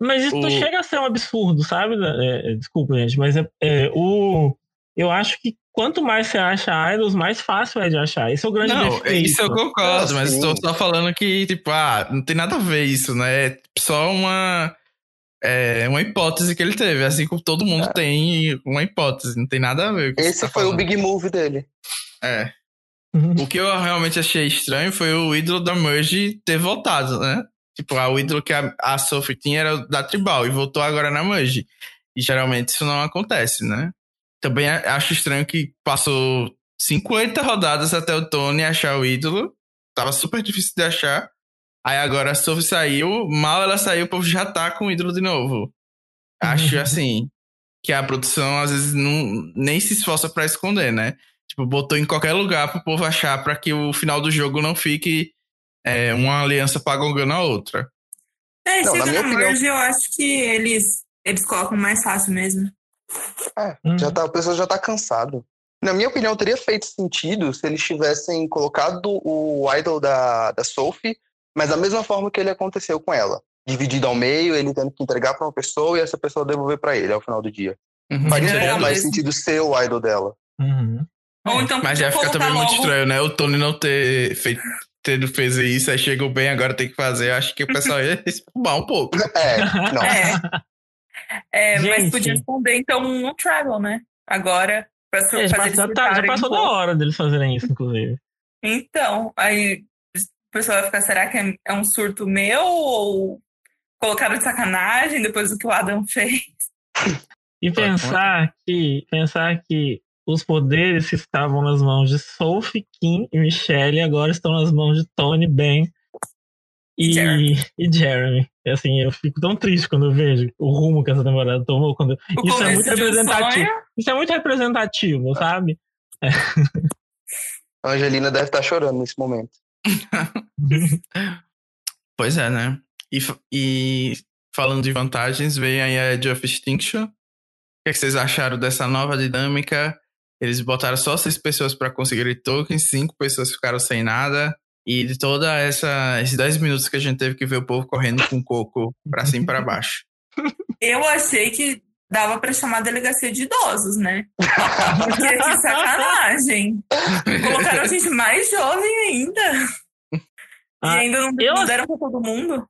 Speaker 4: Mas isso
Speaker 2: O-
Speaker 4: chega a ser um absurdo, sabe? É, é, desculpa, gente, mas é, é, o, eu acho que quanto mais você acha idols, mais fácil é de achar. Esse é o grande
Speaker 2: Não,
Speaker 4: defeito.
Speaker 2: isso eu concordo, mas estou só falando que, tipo, ah, não tem nada a ver isso, né? É só uma. É uma hipótese que ele teve, assim como todo mundo tem uma hipótese, não tem nada a ver. o
Speaker 1: É. Esse
Speaker 2: tá
Speaker 1: foi o
Speaker 2: falando.
Speaker 1: big move dele.
Speaker 2: É.
Speaker 4: Uhum.
Speaker 2: O que eu realmente achei estranho foi o ídolo da Merge ter voltado, né? Tipo, ah, o ídolo que a, a Sophie tinha era o da Tribal e voltou agora na Merge. E geralmente isso não acontece, né? Também acho estranho que passou 50 rodadas até o Tony achar o ídolo. Tava super difícil de achar. Aí agora a Sophie saiu, mal ela saiu, o povo já tá com o ídolo de novo. Acho
Speaker 4: Uhum.
Speaker 2: assim que a produção às vezes não, nem se esforça pra esconder, né? Tipo, botou em qualquer lugar pro povo achar pra que o final do jogo não fique é, uma aliança pagongando a outra.
Speaker 3: É,
Speaker 1: Não, na
Speaker 3: chega na
Speaker 1: opinião-
Speaker 3: merge, eu acho que eles, eles colocam mais fácil mesmo.
Speaker 1: É,
Speaker 4: Uhum.
Speaker 1: já tá, a pessoa já tá cansado. Na minha opinião, teria feito sentido se eles tivessem colocado o idol da, da Sophie, mas da mesma forma que ele aconteceu com ela. Dividido ao meio, ele tendo que entregar pra uma pessoa e essa pessoa devolver pra ele ao final do dia.
Speaker 2: Uhum.
Speaker 1: Faria
Speaker 3: É,
Speaker 1: muito mais
Speaker 3: mas-
Speaker 1: sentido ser o idol dela.
Speaker 4: Uhum.
Speaker 3: Ou então
Speaker 2: Mas já fica também muito
Speaker 3: logo-
Speaker 2: estranho, né? O Tony não ter feito, tendo fez isso, aí chegou bem, agora tem que fazer. Eu acho que o pessoal ia espumar um pouco.
Speaker 1: É, não.
Speaker 3: É. É, mas podia esconder então no Travel, né? Agora, pra
Speaker 4: É,
Speaker 3: fazer
Speaker 4: já, tá, já passou
Speaker 3: um
Speaker 4: da hora deles fazerem isso, inclusive.
Speaker 3: Então, aí o pessoal vai ficar, será que é, é um surto meu ou colocaram de sacanagem depois do que o Adam fez?
Speaker 4: E pensar que, pensar que os poderes que estavam nas mãos de Sophie, Kim e Michelle agora estão nas mãos de Tony, Ben e,
Speaker 3: Jeremy.
Speaker 4: e Jeremy. E, Assim, eu fico tão triste quando eu vejo o rumo que essa temporada tomou. Quando...
Speaker 3: O
Speaker 4: Isso é muito
Speaker 3: um
Speaker 4: representativo.
Speaker 3: sonho.
Speaker 4: Isso é muito representativo, sabe?
Speaker 1: A Angelina deve estar chorando nesse momento.
Speaker 2: Pois é, né? E, e falando de vantagens, vem aí a Edge of Extinction. O que, é que vocês acharam dessa nova dinâmica? Eles botaram só seis pessoas para conseguir tokens, cinco pessoas ficaram sem nada. E de toda essa esses 10 minutos que a gente teve que ver o povo correndo com coco pra cima e pra baixo.
Speaker 3: Eu achei que dava pra chamar a delegacia de idosos, né? Porque que sacanagem. Colocaram gente mais jovem ainda.
Speaker 4: Ah,
Speaker 3: e ainda não,
Speaker 4: eu-
Speaker 3: não deram pra todo mundo.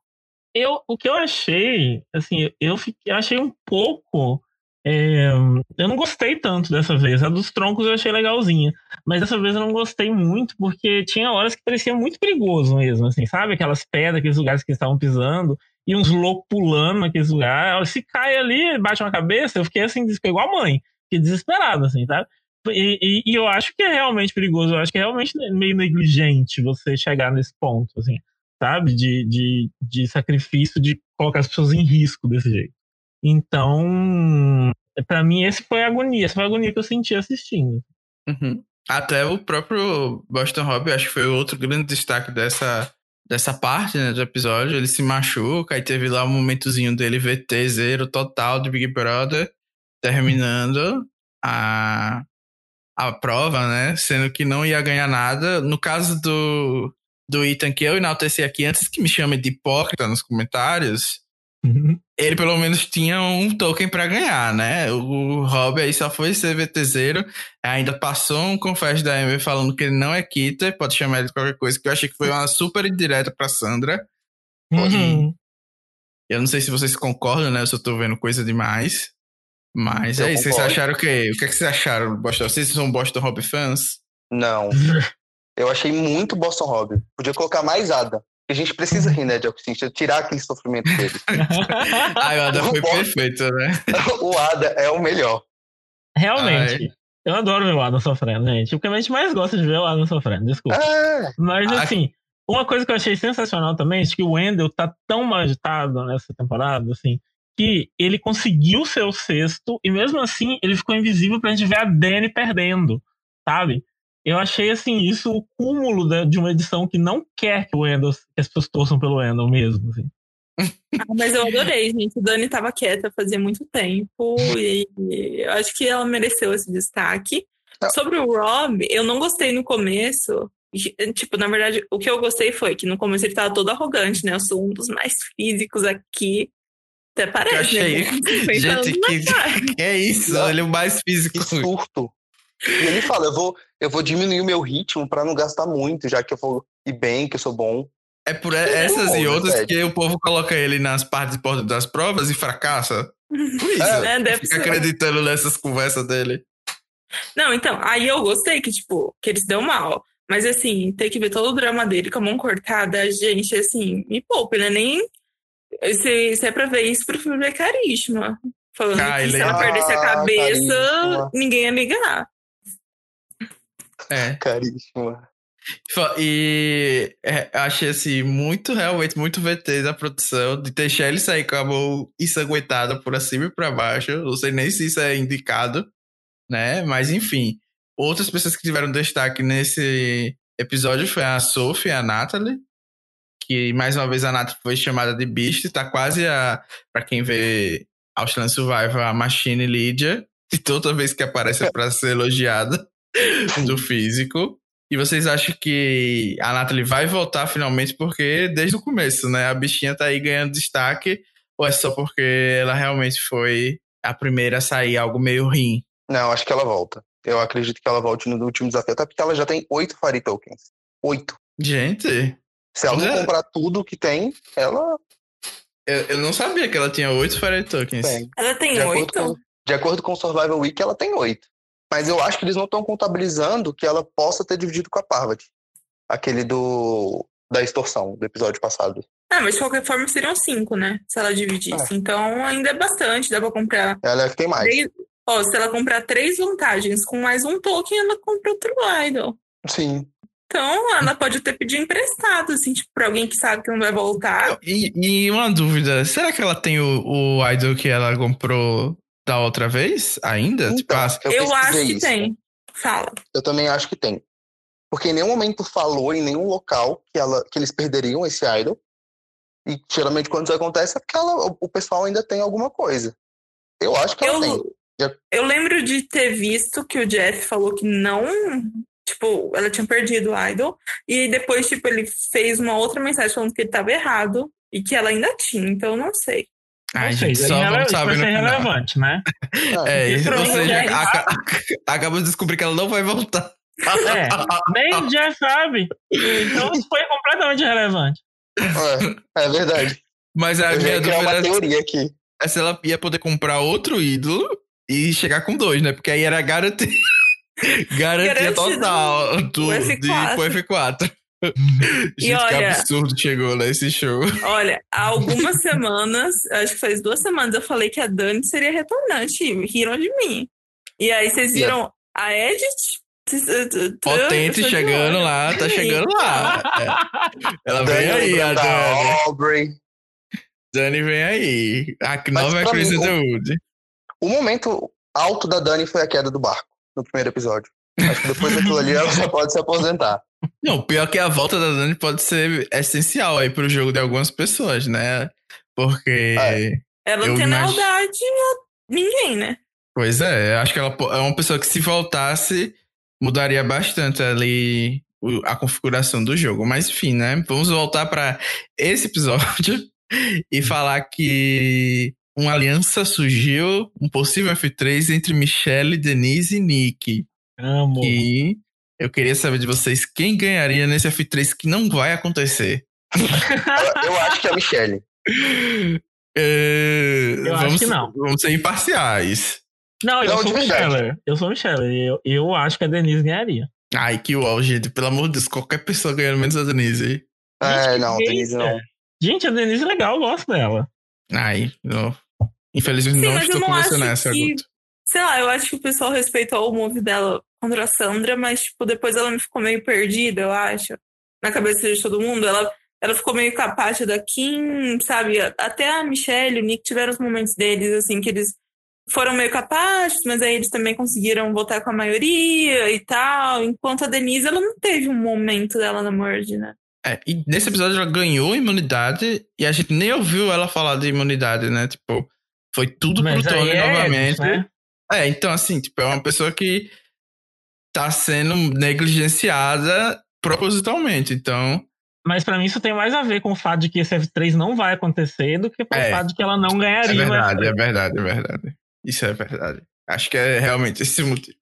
Speaker 4: eu, o que eu achei, assim, eu, fiquei, eu achei um pouco. É, eu não gostei tanto dessa vez. A dos troncos eu achei legalzinha. Mas dessa vez eu não gostei muito, porque tinha horas que parecia muito perigoso mesmo, assim, sabe? Aquelas pedras, aqueles lugares que estavam pisando, e uns loucos pulando naqueles lugares. Se cai ali, bate uma cabeça, eu fiquei assim, igual a mãe. Fiquei desesperado, assim, sabe? E, e- e eu acho que é realmente perigoso, eu acho que é realmente meio negligente você chegar nesse ponto, assim sabe? De, de, de sacrifício, de colocar as pessoas em risco desse jeito. Então, pra mim, esse foi a agonia, essa foi a agonia que eu senti assistindo.
Speaker 2: Uhum. Até o próprio Boston Rob, acho que foi outro grande destaque dessa, dessa parte né, do episódio. Ele se machuca, aí teve lá um momentozinho dele VT zero total de Big Brother, terminando a, a prova, né? Sendo que não ia ganhar nada. No caso do, do Ethan, que eu enalteci aqui, antes que me chamem de hipócrita nos comentários, ele pelo menos tinha um token pra ganhar, né? O Rob aí só foi CVT zero, ainda passou um confesso da Ember falando que ele não é Kita, pode chamar ele de qualquer coisa, que eu achei que foi uma super indireta pra Sandra.
Speaker 4: Uhum.
Speaker 2: Eu não sei se vocês concordam, né? Eu só tô vendo coisa demais. Mas
Speaker 1: Eu
Speaker 2: é isso, vocês
Speaker 1: concordo.
Speaker 2: acharam o quê? O que, é que vocês acharam do Boston? Vocês são Boston Rob fãs?
Speaker 1: Não. Eu achei muito Boston Rob. Podia colocar mais Ada. A gente precisa rir, né, de Alcista, tirar aquele sofrimento dele.
Speaker 2: Ah, o Ada foi perfeito, né?
Speaker 1: o Ada é o melhor.
Speaker 4: Realmente. Eu adoro ver o Adam sofrendo, gente. O que a gente mais gosta de ver é o Adam sofrendo, desculpa.
Speaker 1: É,
Speaker 4: Mas
Speaker 2: Ah.
Speaker 4: assim, uma coisa que eu achei sensacional também é que o Wendell tá tão mal agitado nessa temporada, assim, que ele conseguiu ser o sexto e mesmo assim ele ficou invisível pra gente ver a Dani perdendo, sabe? Eu achei assim, isso o cúmulo de uma edição que não quer que o Wendell, que as pessoas torçam pelo Wendell mesmo, assim.
Speaker 3: Ah, mas eu adorei, gente. O Dani tava quieta fazia muito tempo e eu acho que ela mereceu esse destaque.
Speaker 1: Não.
Speaker 3: Sobre o Rob, eu não gostei no começo. E, Tipo, na verdade, o que eu gostei foi que no começo ele tava todo arrogante, né? Eu sou um dos mais físicos aqui. Até parece,
Speaker 2: Eu achei-
Speaker 3: né? 50
Speaker 2: Gente, que, que é isso? Ele é o mais físico.
Speaker 1: que surto. E ele fala, eu vou, eu vou diminuir o meu ritmo pra não gastar muito, já que eu vou ir bem, que eu sou bom.
Speaker 2: É por essas e
Speaker 1: bom,
Speaker 2: outras que o povo coloca ele nas partes importantes das provas e fracassa. Por isso.
Speaker 3: É, deve
Speaker 2: Fica
Speaker 3: ser.
Speaker 2: acreditando nessas conversas dele.
Speaker 3: Não, então, aí eu gostei que, tipo, que ele se deu mal. Mas, assim, ter que ver todo o drama dele com a mão cortada, gente, assim, me poupe, né? Nem. Se, se é pra ver isso, prefiro ver carisma. Falando que se
Speaker 2: Kylie.
Speaker 3: ela perdesse a
Speaker 1: Ah,
Speaker 3: cabeça,
Speaker 1: caríssima.
Speaker 3: ninguém ia ligar.
Speaker 2: É.
Speaker 1: Caríssima.
Speaker 2: E é, achei assim, muito, realmente, muito VT da produção de deixar ele sair com a mão ensanguentada por acima e pra baixo. Não sei nem se isso é indicado, né? Mas enfim. Outras pessoas que tiveram destaque nesse episódio foi a Sophie e a Natalie. Que mais uma vez a Natalie foi chamada de Beast. Tá quase a. Pra quem vê Outland Survival, a Machine Lydia. E toda vez que aparece é pra ser elogiada do físico. E vocês acham que a Natalie vai voltar finalmente? Porque desde o começo, né? A bichinha tá aí ganhando destaque. Ou é só porque ela realmente foi a primeira a sair algo meio ruim?
Speaker 1: Não, acho que ela volta. Eu acredito que ela volte no último desafio, até porque ela já tem oito Fairy Tokens. Oito.
Speaker 2: Gente,
Speaker 1: Se ela não
Speaker 2: É.
Speaker 1: comprar tudo que tem, ela
Speaker 2: eu, eu não sabia que ela tinha oito Fairy Tokens.
Speaker 1: tem.
Speaker 3: Ela tem
Speaker 1: De acordo,
Speaker 3: oito?
Speaker 1: com, de acordo com o Survival Week, ela tem oito. Mas eu acho que eles não estão contabilizando que ela possa ter dividido com a Parvati. Aquele do da extorsão, do episódio passado.
Speaker 3: Ah, mas de qualquer forma seriam cinco, né? Se ela dividisse. Então ainda é bastante, dá pra comprar.
Speaker 1: Ela é que tem mais.
Speaker 3: Três... Ó, se ela comprar três vantagens com mais um token, ela compra outro idol.
Speaker 1: Sim.
Speaker 3: Então ela pode até pedir emprestado, assim, tipo, pra alguém que sabe que não vai voltar.
Speaker 2: E, e uma dúvida: será que ela tem o, o idol que ela comprou da outra vez ainda? tipo,
Speaker 1: Então,
Speaker 2: ah,
Speaker 3: Eu, acho
Speaker 1: pesquisei
Speaker 3: que
Speaker 1: isso.
Speaker 3: tem. Fala.
Speaker 1: Eu também acho que tem. Porque em nenhum momento falou em nenhum local que, ela, que eles perderiam esse idol. E geralmente quando isso acontece é porque ela, o, pessoal ainda tem alguma coisa. Eu acho que ela tem.
Speaker 3: Eu, eu lembro de ter visto que o Jeff falou que não. Tipo, ela tinha perdido o idol. E depois, tipo, ele fez uma outra mensagem falando que ele tava errado. E que ela ainda tinha, então eu não sei.
Speaker 2: Ai,
Speaker 4: Ou
Speaker 2: gente,
Speaker 4: seja,
Speaker 2: só vamos
Speaker 4: isso vai
Speaker 2: saber no
Speaker 4: ser
Speaker 2: final.
Speaker 4: relevante, né?
Speaker 2: É,
Speaker 3: Porque
Speaker 2: ou seja,
Speaker 3: já é
Speaker 2: aca- acabamos de descobrir que ela não vai voltar.
Speaker 4: É, nem o Jeff sabe. Então isso foi completamente irrelevante.
Speaker 1: É, é verdade.
Speaker 2: Mas a
Speaker 1: Eu já
Speaker 2: minha
Speaker 1: criar uma
Speaker 2: dúvida
Speaker 1: teoria aqui.
Speaker 2: é se ela ia poder comprar outro ídolo e chegar com dois, né? Porque aí era garantia, garantia total do,
Speaker 3: o
Speaker 2: de,
Speaker 3: F4.
Speaker 2: pro F4.
Speaker 3: E
Speaker 2: Gente, que
Speaker 3: olha-
Speaker 2: absurdo chegou nesse show.
Speaker 3: Olha, há algumas semanas, acho que faz duas semanas, eu falei que a Dani seria retornante. e Riram de mim. E aí vocês viram a Edith.
Speaker 2: Potente
Speaker 3: Eu sou de
Speaker 2: chegando lá, tá chegando lá. É. Ela vem
Speaker 1: Dani
Speaker 2: aí, a Dani.
Speaker 1: Aubrey.
Speaker 2: Dani vem aí. A nova Chris
Speaker 1: mim, o-
Speaker 2: Underwood.
Speaker 1: O momento alto da Dani foi a queda do barco, no primeiro episódio. Acho que depois daquilo ali ela já pode se aposentar.
Speaker 2: Não, pior que a volta da Dani pode ser essencial aí pro jogo de algumas pessoas, né? Porque.
Speaker 1: É.
Speaker 3: Ela
Speaker 2: Eu
Speaker 3: não tem lealdade a ninguém, né?
Speaker 2: Pois é, acho que ela é uma pessoa que se voltasse, mudaria bastante ali a configuração do jogo. Mas enfim, né? Vamos voltar para esse episódio e falar que uma aliança surgiu, um possível F3 entre Michelle, Denise e Nick.
Speaker 4: Amo.
Speaker 2: E eu queria saber de vocês quem ganharia nesse F3 que não vai acontecer.
Speaker 1: Eu, acho que é a Michelle.
Speaker 2: É,
Speaker 4: Eu acho
Speaker 2: vamos,
Speaker 4: que não.
Speaker 2: Vamos ser imparciais.
Speaker 4: Não, eu
Speaker 1: Não,
Speaker 4: sou. Micheller. Eu sou Micheller. Eu, eu acho que a Denise ganharia.
Speaker 2: Ai, que uau, gente. Pelo amor de Deus, qualquer pessoa ganhando menos a Denise.
Speaker 1: É,
Speaker 4: Gente,
Speaker 1: não,
Speaker 4: que
Speaker 1: Denise não.
Speaker 4: é? Gente, a Denise é legal, eu gosto dela.
Speaker 2: Ai, não. Infelizmente
Speaker 3: Sim,
Speaker 2: não estou
Speaker 3: acho
Speaker 2: nessa,
Speaker 3: que-
Speaker 2: Guto.
Speaker 3: Sei lá, eu acho que o pessoal respeitou o move dela contra a Sandra, mas, tipo, depois ela me ficou meio perdida, eu acho. Na cabeça de todo mundo. Ela, ela ficou meio capaz da Kim, sabe? Até a Michelle e o Nick tiveram os momentos deles, assim, que eles foram meio capazes, mas aí eles também conseguiram votar com a maioria e tal. Enquanto a Denise, ela não teve um momento dela na Merge, né?
Speaker 2: É, e nesse episódio ela ganhou imunidade e a gente nem ouviu ela falar de imunidade, né? Tipo, foi tudo
Speaker 4: Mas
Speaker 2: pro Tony
Speaker 4: é
Speaker 2: novamente.
Speaker 4: Né?
Speaker 2: É, então assim, tipo, é uma pessoa que tá sendo negligenciada propositalmente. Então,
Speaker 4: Mas pra mim isso tem mais a ver com o fato de que esse F3 não vai acontecer do que com
Speaker 2: É.
Speaker 4: o fato de que ela não
Speaker 2: é
Speaker 4: ganharia. no
Speaker 2: verdade,
Speaker 4: F3.
Speaker 2: é verdade, é verdade. Isso é verdade. Acho que é realmente esse motivo.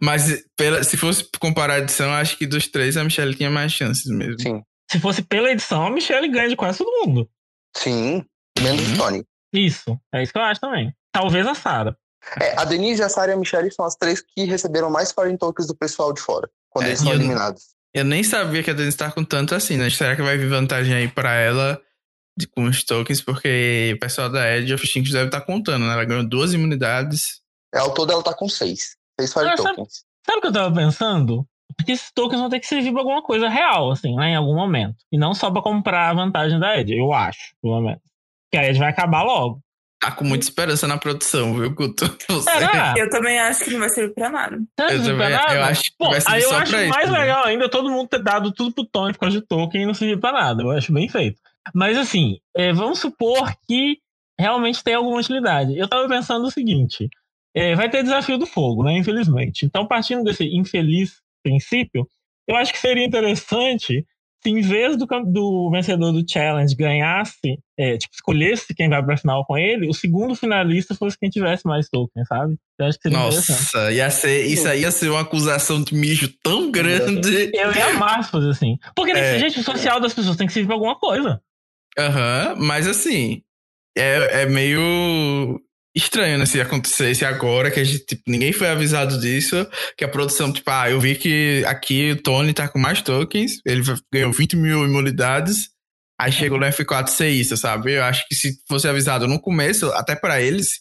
Speaker 2: Mas pela, se fosse comparar a edição, acho que dos três a Michelle tinha mais chances mesmo.
Speaker 1: Sim.
Speaker 4: Se fosse pela edição, a Michelle ganha de quase todo mundo.
Speaker 1: Sim, menos
Speaker 2: Uhum.
Speaker 1: o Tony.
Speaker 4: Isso, é isso que eu acho também. Talvez a Sarah.
Speaker 1: É, a Denise, a Sarah e a Michelle são as três que receberam mais foreign tokens do pessoal de fora, quando
Speaker 2: É,
Speaker 1: eles são
Speaker 2: eu não-
Speaker 1: eliminados.
Speaker 2: Eu nem sabia que a Denise tá com tanto assim, né? Será que vai vir vantagem aí pra ela de, com os tokens, porque o pessoal da Edge of Things deve estar tá contando, né? Ela ganhou duas imunidades.
Speaker 1: É, ao todo ela tá com seis. Seis Fire ah, Tokens. Sabe,
Speaker 4: sabe o que eu tava pensando? Porque esses tokens vão ter que servir pra alguma coisa real, assim, né? Em algum momento. E não só pra comprar a vantagem da Edge, eu acho, pelo menos. Que a Edge vai acabar logo.
Speaker 2: Tá com muita esperança na produção, viu, Guto?
Speaker 3: Eu também acho que não vai servir pra nada.
Speaker 2: Não eu também, nada? Eu acho que Pô, vai servir
Speaker 4: aí eu
Speaker 2: só
Speaker 4: acho
Speaker 2: pra
Speaker 4: mais
Speaker 2: isso,
Speaker 4: legal ainda todo mundo ter dado tudo pro Tony por causa de token e não servir pra nada. Eu acho bem feito. Mas assim, é, vamos supor que realmente tem alguma utilidade. Eu tava pensando o seguinte: é, vai ter desafio do fogo, né? Infelizmente. Então, partindo desse infeliz princípio, eu acho que seria interessante se em vez do, do vencedor do challenge ganhasse, é, tipo, escolhesse quem vai pra final com ele, o segundo finalista fosse quem tivesse mais tokens, sabe?
Speaker 2: Eu acho que seria Nossa, ia ser, isso aí ia ser uma acusação de mijo tão grande.
Speaker 4: Eu ia amar fazer assim. Porque, é. gente, o social das pessoas tem que servir pra alguma coisa.
Speaker 2: Aham, uhum, mas assim, é, é meio estranho, né? Se acontecesse agora, que a gente, tipo, ninguém foi avisado disso, que a produção, tipo, ah, eu vi que aqui o Tony tá com mais tokens, ele ganhou 20 mil imunidades, aí chegou no F4 ser isso, sabe? Eu acho que se fosse avisado no começo, até para eles,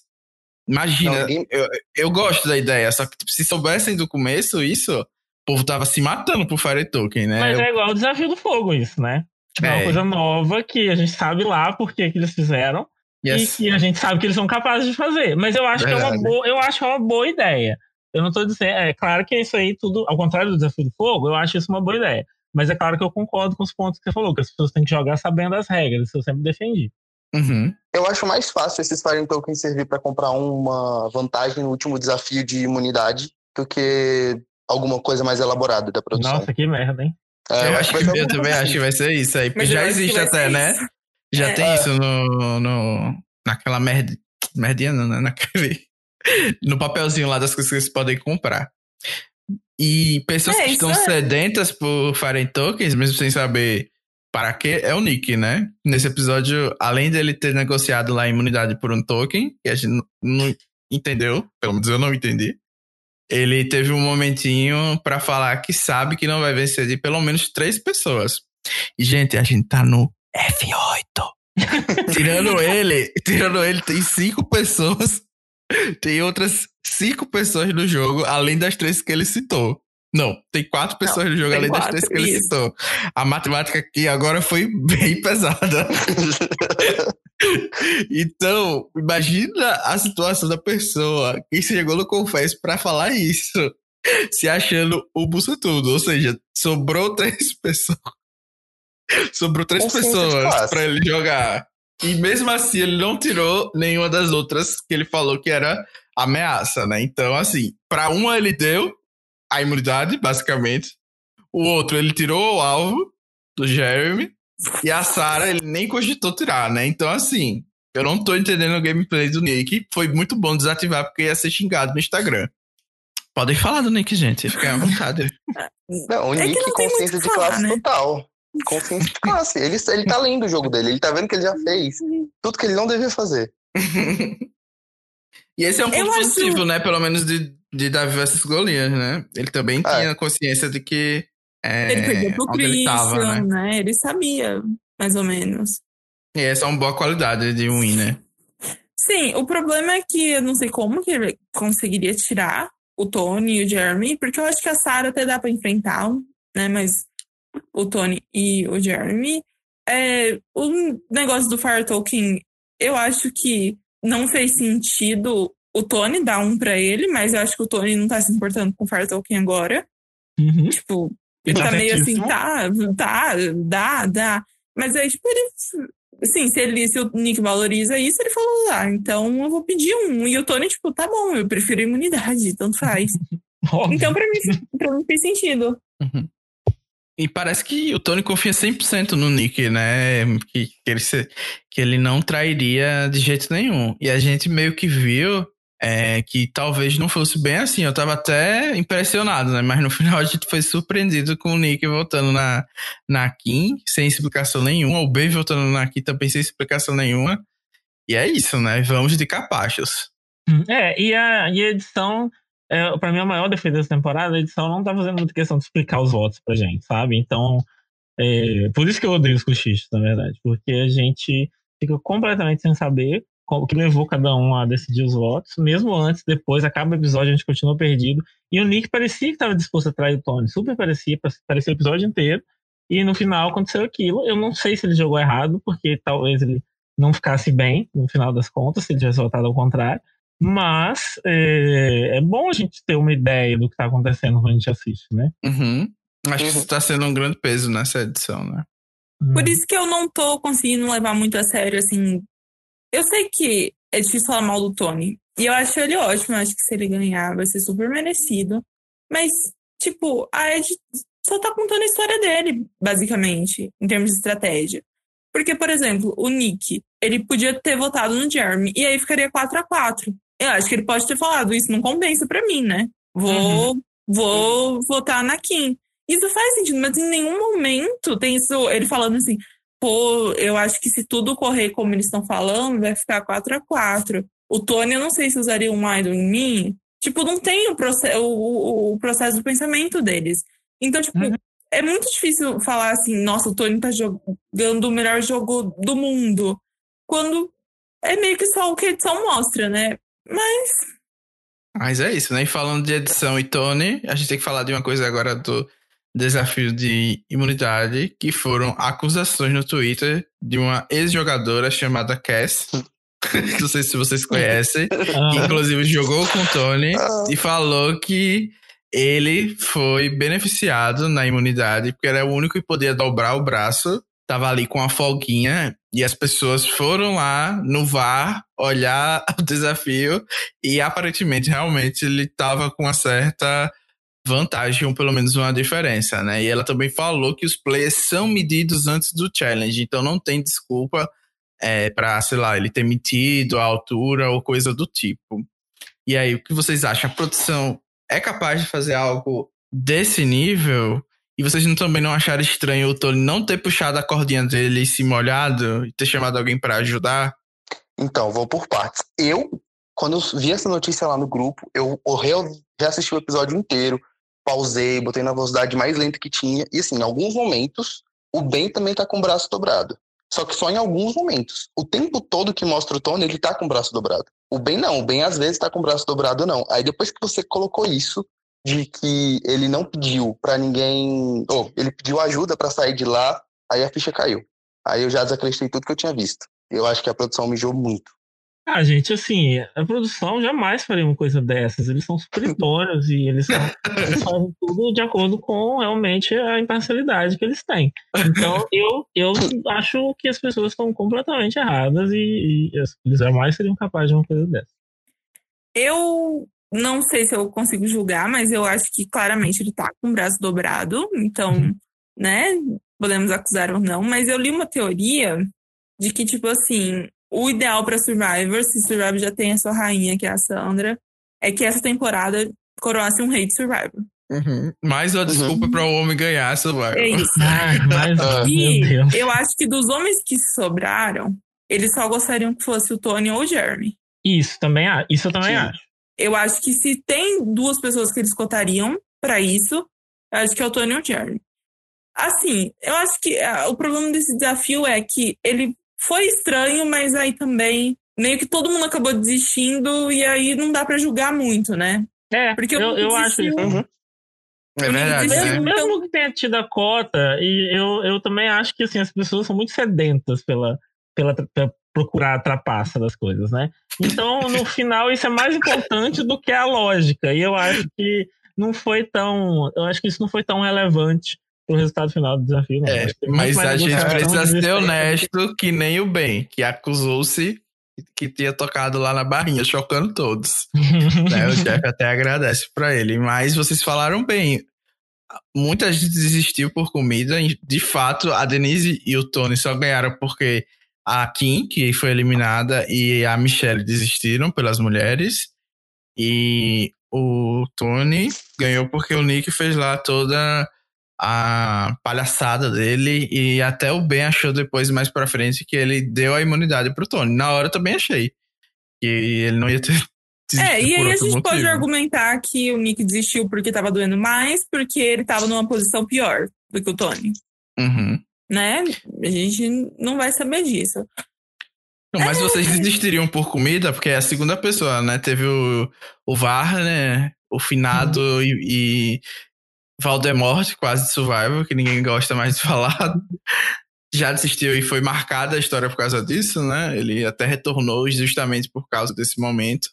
Speaker 2: imagina, Não, eu, eu gosto da ideia, só que tipo, se soubessem do começo isso, o povo tava se matando por Fire Token, né?
Speaker 4: Mas
Speaker 2: eu...
Speaker 4: é igual o desafio do fogo isso, né? Tipo, é uma é. coisa nova que a gente sabe lá por que eles fizeram. Yes. E que a gente sabe que eles são capazes de fazer. Mas eu acho Verdade. que é uma boa, eu acho uma boa ideia. Eu não estou dizendo, é claro que isso aí tudo, ao contrário do desafio do fogo, eu acho isso uma boa ideia. Mas é claro que eu concordo com os pontos que você falou, que as pessoas têm que jogar sabendo as regras, isso eu sempre defendi.
Speaker 2: Uhum.
Speaker 1: Eu acho mais fácil esses Fire Tokens servir para comprar uma vantagem no último desafio de imunidade do que alguma coisa mais elaborada da produção.
Speaker 4: Nossa, que merda, hein?
Speaker 2: É, eu, acho que, eu também assim. acho que vai ser isso aí. Porque já existe até, né? Já é, tem é. isso no, no, naquela merda, merdinha, não, né? Naquele, no papelzinho lá das coisas que vocês podem comprar. E pessoas é, que estão é. sedentas por Fire Tokens, mesmo sem saber para que, é o Nick, né? Nesse episódio, além dele ter negociado lá a imunidade por um token, que a gente não entendeu, pelo menos eu não entendi, ele teve um momentinho para falar que sabe que não vai vencer de pelo menos três pessoas. E, gente, a gente tá no F8. tirando ele, tirando ele, tem cinco pessoas. Tem outras cinco pessoas no jogo, além das três que ele citou. Não, tem quatro pessoas não, no jogo, além quatro, das três que ele isso. citou. A matemática aqui agora foi bem pesada. então, imagina a situação da pessoa que chegou no Confesso para falar isso, se achando o buço tudo. Ou seja, sobrou três pessoas Sobrou três pessoas para ele jogar. E mesmo assim, ele não tirou nenhuma das outras que ele falou que era ameaça, né? Então, assim, para uma ele deu a imunidade, basicamente. O outro ele tirou o alvo do Jeremy. E a Sarah ele nem cogitou tirar, né? Então, assim, eu não tô entendendo o gameplay do Nick. Foi muito bom desativar porque ia ser xingado no Instagram. Podem falar do Nick, gente. Fica à vontade.
Speaker 1: Não, o é Nick consciência de classe né? total consciência de classe. Ele, ele tá lendo o jogo dele, ele tá vendo que ele já fez tudo que ele não devia fazer.
Speaker 2: e esse é um ponto Eu positivo, acho... né? Pelo menos de, de Davi vs Goliath, né? Ele também é. tinha consciência de que. É,
Speaker 3: ele perdeu pro Christian, ele, tava, né? né? ele sabia, mais ou menos.
Speaker 2: E essa é uma boa qualidade de win, né?
Speaker 3: Sim, o problema é que eu não sei como que ele conseguiria tirar o Tony e o Jeremy, porque eu acho que a Sarah até dá pra enfrentar, né? Mas o Tony e o Jeremy. É, o negócio do Fire Talking, eu acho que não fez sentido o Tony dar um pra ele, mas eu acho que o Tony não tá se importando com o Fire Talking agora.
Speaker 4: Uhum.
Speaker 3: Tipo, ele tá, tá meio assim, tá, tá, dá, dá. Mas aí, tipo, ele. Assim, se, ele, se o Nick valoriza isso, ele falou, ah, então eu vou pedir um. E o Tony, tipo, tá bom, eu prefiro imunidade, tanto faz. então, pra mim, pra mim fez sentido.
Speaker 2: Uhum. E parece que o Tony confia 100% no Nick, né? Que, que, ele, que ele não trairia de jeito nenhum. E a gente meio que viu é, que talvez não fosse bem assim. Eu tava até impressionado, né? Mas no final a gente foi surpreendido com o Nick voltando na, na Kim, sem explicação nenhuma. O Ben voltando na Kim também sem explicação nenhuma. E é isso, né? Vamos de capachos.
Speaker 4: É, e a, e a edição é, para mim, a maior defesa dessa temporada, a edição não tá fazendo muita questão de explicar os votos pra gente, sabe? Então, É, por isso que eu odeio os cochichos, na verdade, porque a gente fica completamente sem saber o que levou cada um a decidir os votos, mesmo antes, depois, acaba o episódio, a gente continua perdido. E o Nick parecia que estava disposto a trair o Tony, super parecia, parecia o episódio inteiro. E no final aconteceu aquilo. Eu não sei se ele jogou errado, porque talvez ele não ficasse bem, no final das contas, se ele tivesse votado ao contrário. Mas é, é bom a gente ter uma ideia do que está acontecendo quando a gente assiste, né?
Speaker 2: Uhum. Acho que isso está sendo um grande peso nessa edição, né?
Speaker 3: Por uhum. isso que eu não tô conseguindo levar muito a sério, assim. Eu sei que é difícil falar mal do Tony. E eu acho ele ótimo, eu acho que se ele ganhar vai ser super merecido. Mas, tipo, a Ed só tá contando a história dele, basicamente, em termos de estratégia. Porque, por exemplo, o Nick, ele podia ter votado no Jeremy e aí ficaria 4 a 4 Eu acho que ele pode ter falado, isso não compensa para mim, né? Vou, uhum. vou votar na Kim. Isso faz sentido, mas em nenhum momento tem isso, ele falando assim, pô, eu acho que se tudo correr como eles estão falando, vai ficar 4 a 4 O Tony, eu não sei se usaria um idol em mim. Tipo, não tem o, processo, o, o processo do pensamento deles. Então, tipo, uhum. é muito difícil falar assim, nossa, o Tony tá jogando o melhor jogo do mundo. Quando é meio que só o que a edição mostra, né? Mas.
Speaker 2: Mas é isso, né? E falando de edição e Tony, a gente tem que falar de uma coisa agora do desafio de imunidade, que foram acusações no Twitter de uma ex-jogadora chamada Cass. Não sei se vocês conhecem, que ah. inclusive jogou com o Tony ah. e falou que ele foi beneficiado na imunidade, porque era o único que podia dobrar o braço, tava ali com a folguinha, e as pessoas foram lá no VAR olhar o desafio, e aparentemente, realmente, ele tava com uma certa vantagem, ou pelo menos uma diferença, né? E ela também falou que os players são medidos antes do challenge, então não tem desculpa é, para, sei lá, ele ter mentido a altura ou coisa do tipo. E aí, o que vocês acham? A produção é capaz de fazer algo desse nível, e vocês não, também não acharam estranho o Tony não ter puxado a cordinha dele e se molhado e ter chamado alguém para ajudar?
Speaker 1: Então, vou por partes. Eu, quando eu vi essa notícia lá no grupo, eu, eu já assisti o episódio inteiro, pausei, botei na velocidade mais lenta que tinha, e assim, em alguns momentos, o Ben também tá com o braço dobrado. Só que só em alguns momentos. O tempo todo que mostra o Tony, ele tá com o braço dobrado. O Ben não, o Ben às vezes tá com o braço dobrado não. Aí depois que você colocou isso, de que ele não pediu para ninguém, ou ele pediu ajuda para sair de lá, aí a ficha caiu. Aí eu já desacreditei tudo que eu tinha visto. Eu acho que a produção mijou muito.
Speaker 4: Ah, gente, assim, a produção jamais faria uma coisa dessas. Eles são super e eles, são, eles fazem tudo de acordo com realmente a imparcialidade que eles têm. Então, eu, eu acho que as pessoas estão completamente erradas e, e eles jamais seriam capazes de uma coisa dessa.
Speaker 3: Eu não sei se eu consigo julgar, mas eu acho que claramente ele tá com o braço dobrado. Então, uhum. né, podemos acusar ou não. Mas eu li uma teoria de que, tipo assim, o ideal para Survivor, se Survivor já tem a sua rainha, que é a Sandra, é que essa temporada coroasse um rei de Survivor.
Speaker 2: Uhum. Mais uma desculpa uhum. para o homem ganhar Survivor.
Speaker 3: É isso. Ai, mas, e eu acho que dos homens que sobraram, eles só gostariam que fosse o Tony ou o Jeremy.
Speaker 4: Isso também, isso eu também Sim. acho.
Speaker 3: Eu acho que se tem duas pessoas que eles cotariam para isso, eu acho que é o Tony ou o Jeremy. Assim, eu acho que uh, o problema desse desafio é que ele foi estranho, mas aí também meio que todo mundo acabou desistindo e aí não dá para julgar muito, né?
Speaker 4: É, Porque eu, eu, eu acho isso. Uhum.
Speaker 2: É verdade.
Speaker 4: Mesmo, né? mesmo que tenha tido a cota, e eu, eu também acho que assim, as pessoas são muito sedentas pela, pela, pela procurar a trapaça das coisas, né? Então, no final, isso é mais importante do que a lógica. E eu acho que não foi tão. Eu acho que isso não foi tão relevante pro resultado final do desafio. Não.
Speaker 2: É, mas a gente precisa ser honesto que nem o Ben, que acusou-se que tinha tocado lá na barrinha, chocando todos. né? O Jeff até agradece para ele. Mas vocês falaram bem. Muita gente desistiu por comida. De fato, a Denise e o Tony só ganharam porque a Kim, que foi eliminada, e a Michelle desistiram pelas mulheres. E o Tony ganhou porque o Nick fez lá toda a palhaçada dele e até o Ben achou depois mais para frente que ele deu a imunidade pro Tony. Na hora eu também achei que ele não ia ter
Speaker 3: é, e aí a gente motivo. pode argumentar que o Nick desistiu porque tava doendo mais, porque ele tava numa posição pior do que o Tony.
Speaker 2: Uhum.
Speaker 3: Né? A gente não vai saber disso.
Speaker 2: Não, mas vocês desistiriam por comida, porque é a segunda pessoa, né? Teve o, o Varner, o Finado
Speaker 3: Uhum.
Speaker 2: e, e Valdemort, quase de Survival, que ninguém gosta mais de falar. Já desistiu e foi marcada a história por causa disso, né? Ele até retornou justamente por causa desse momento.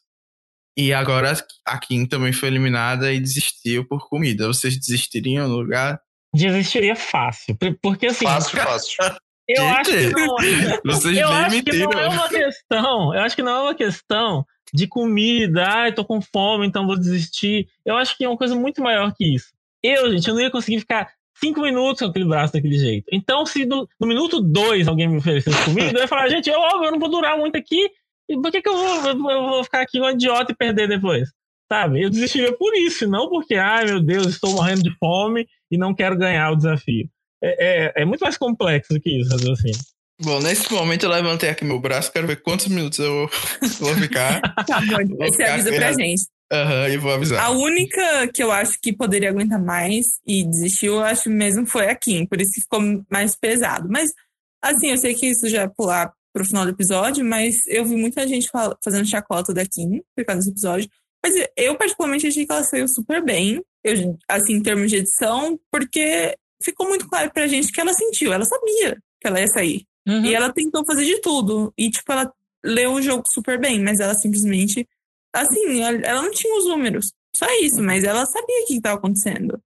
Speaker 2: E agora a Kim também foi eliminada e desistiu por comida. Vocês desistiriam no lugar?
Speaker 4: Desistiria fácil. por- Porque assim,
Speaker 1: Fácil, fácil.
Speaker 4: eu
Speaker 2: Gente,
Speaker 4: acho que não.
Speaker 2: Vocês
Speaker 4: Eu acho que não é uma questão. Eu acho que não é uma questão de comida, ai, tô com fome, então vou desistir. Eu acho que é uma coisa muito maior que isso. Eu, gente, eu não ia conseguir ficar cinco minutos com aquele braço daquele jeito. Então, se no, no minuto dois alguém me oferecesse comida, eu ia falar, gente, eu, eu não vou durar muito aqui. E por que, que eu, vou, eu vou- eu vou ficar aqui um idiota e perder depois? Sabe? Eu desistiria por isso, não porque, ai meu Deus, estou morrendo de fome e não quero ganhar o desafio. É, é, é muito mais complexo do que isso, assim.
Speaker 2: Bom, nesse momento eu levantei aqui meu braço, quero ver quantos minutos eu vou ficar.
Speaker 3: Tá bom,
Speaker 2: Vou
Speaker 3: você
Speaker 2: ficar
Speaker 3: avisa pra gente.
Speaker 2: Aham, e vou avisar.
Speaker 3: A única que eu acho que poderia aguentar mais e desistiu, eu acho mesmo foi a Kim, por isso que ficou mais pesado. Mas, assim, eu sei que isso já é pular pro final do episódio, mas eu vi muita gente fazendo chacota da Kim por causa desse episódio. Mas eu, particularmente, achei que ela saiu super bem, eu, assim, em termos de edição, porque ficou muito claro pra gente que ela sentiu, ela sabia que ela ia sair.
Speaker 4: Uhum.
Speaker 3: E ela tentou fazer de tudo. E, tipo, ela leu o jogo super bem, mas ela simplesmente. Assim, ela, não tinha os números. Só isso, mas ela sabia o que estava acontecendo.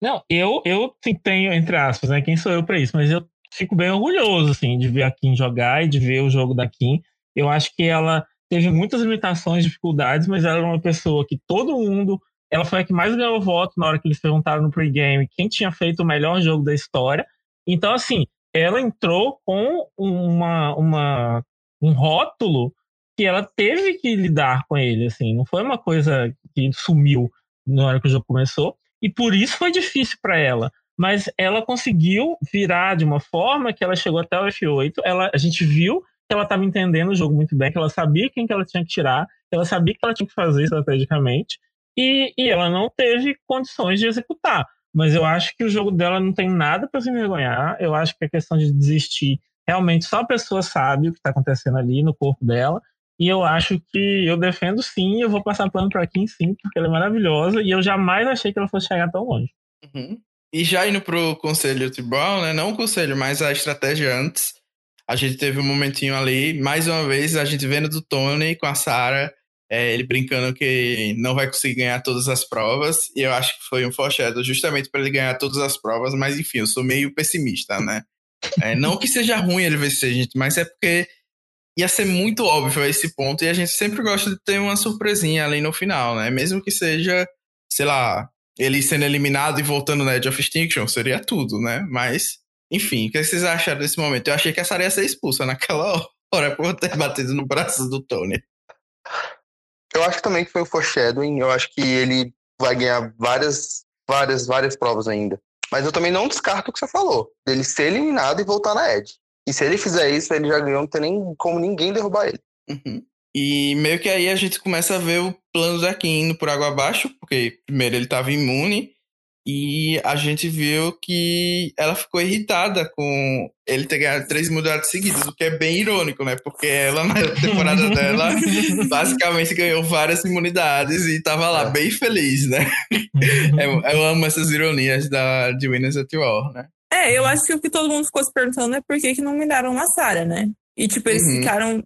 Speaker 4: Não, eu, eu sim, tenho, entre aspas, né? Quem sou eu pra isso? Mas eu fico bem orgulhoso, assim, de ver a Kim jogar e de ver o jogo da Kim. Eu acho que ela teve muitas limitações, dificuldades, mas ela era uma pessoa que todo mundo. Ela foi a que mais ganhou voto na hora que eles perguntaram no pregame quem tinha feito o melhor jogo da história. Então, assim, ela entrou com uma, uma, um rótulo que ela teve que lidar com ele, assim. Não foi uma coisa que sumiu na hora que o jogo começou. E por isso foi difícil para ela. Mas ela conseguiu virar de uma forma que ela chegou até o F8. Ela, a gente viu que ela estava entendendo o jogo muito bem, que ela sabia quem que ela tinha que tirar, que ela sabia que ela tinha que fazer estrategicamente. E, e ela não teve condições de executar. Mas eu acho que o jogo dela não tem nada para se envergonhar. Eu acho que a questão de desistir, realmente só a pessoa sabe o que está acontecendo ali no corpo dela. E eu acho que eu defendo sim, eu vou passar pano pra Kim sim, porque ela é maravilhosa e eu jamais achei que ela fosse chegar tão longe.
Speaker 2: Uhum. E já indo pro conselho tribal, né? Não o conselho, mas a estratégia antes. A gente teve um momentinho ali, mais uma vez, a gente vendo do Tony com a Sarah, é, ele brincando que não vai conseguir ganhar todas as provas. E eu acho que foi um foreshadow justamente para ele ganhar todas as provas, mas enfim, eu sou meio pessimista, né? É, não que seja ruim ele vencer, gente, mas é porque ia ser muito óbvio esse ponto e a gente sempre gosta de ter uma surpresinha ali no final, né? Mesmo que seja, sei lá, ele sendo eliminado e voltando na Edge of Extinction, seria tudo, né? Mas, enfim, o que vocês acharam desse momento? Eu achei que a Sarah ia ser expulsa naquela hora por ter batido no braço do Tony.
Speaker 1: Eu acho também que foi o foreshadowing. Eu acho que ele vai ganhar várias, várias, várias provas ainda. Mas eu também não descarto o que você falou, dele ser eliminado e voltar na Edge. E se ele fizer isso, ele já ganhou, não tem nem como ninguém derrubar ele.
Speaker 2: Uhum. E meio que aí a gente começa a ver o plano Kim indo por água abaixo, porque primeiro ele estava imune, e a gente viu que ela ficou irritada com ele ter ganhado três imunidades seguidas, o que é bem irônico, né? Porque ela, na temporada dela, basicamente ganhou várias imunidades e tava lá
Speaker 1: É.
Speaker 2: bem feliz, né? Eu, eu amo essas ironias da, de Winners at War, né?
Speaker 3: É, eu acho que o que todo mundo ficou se perguntando é por que, que não miraram na Sarah, né? E, tipo, eles
Speaker 2: Uhum.
Speaker 3: ficaram.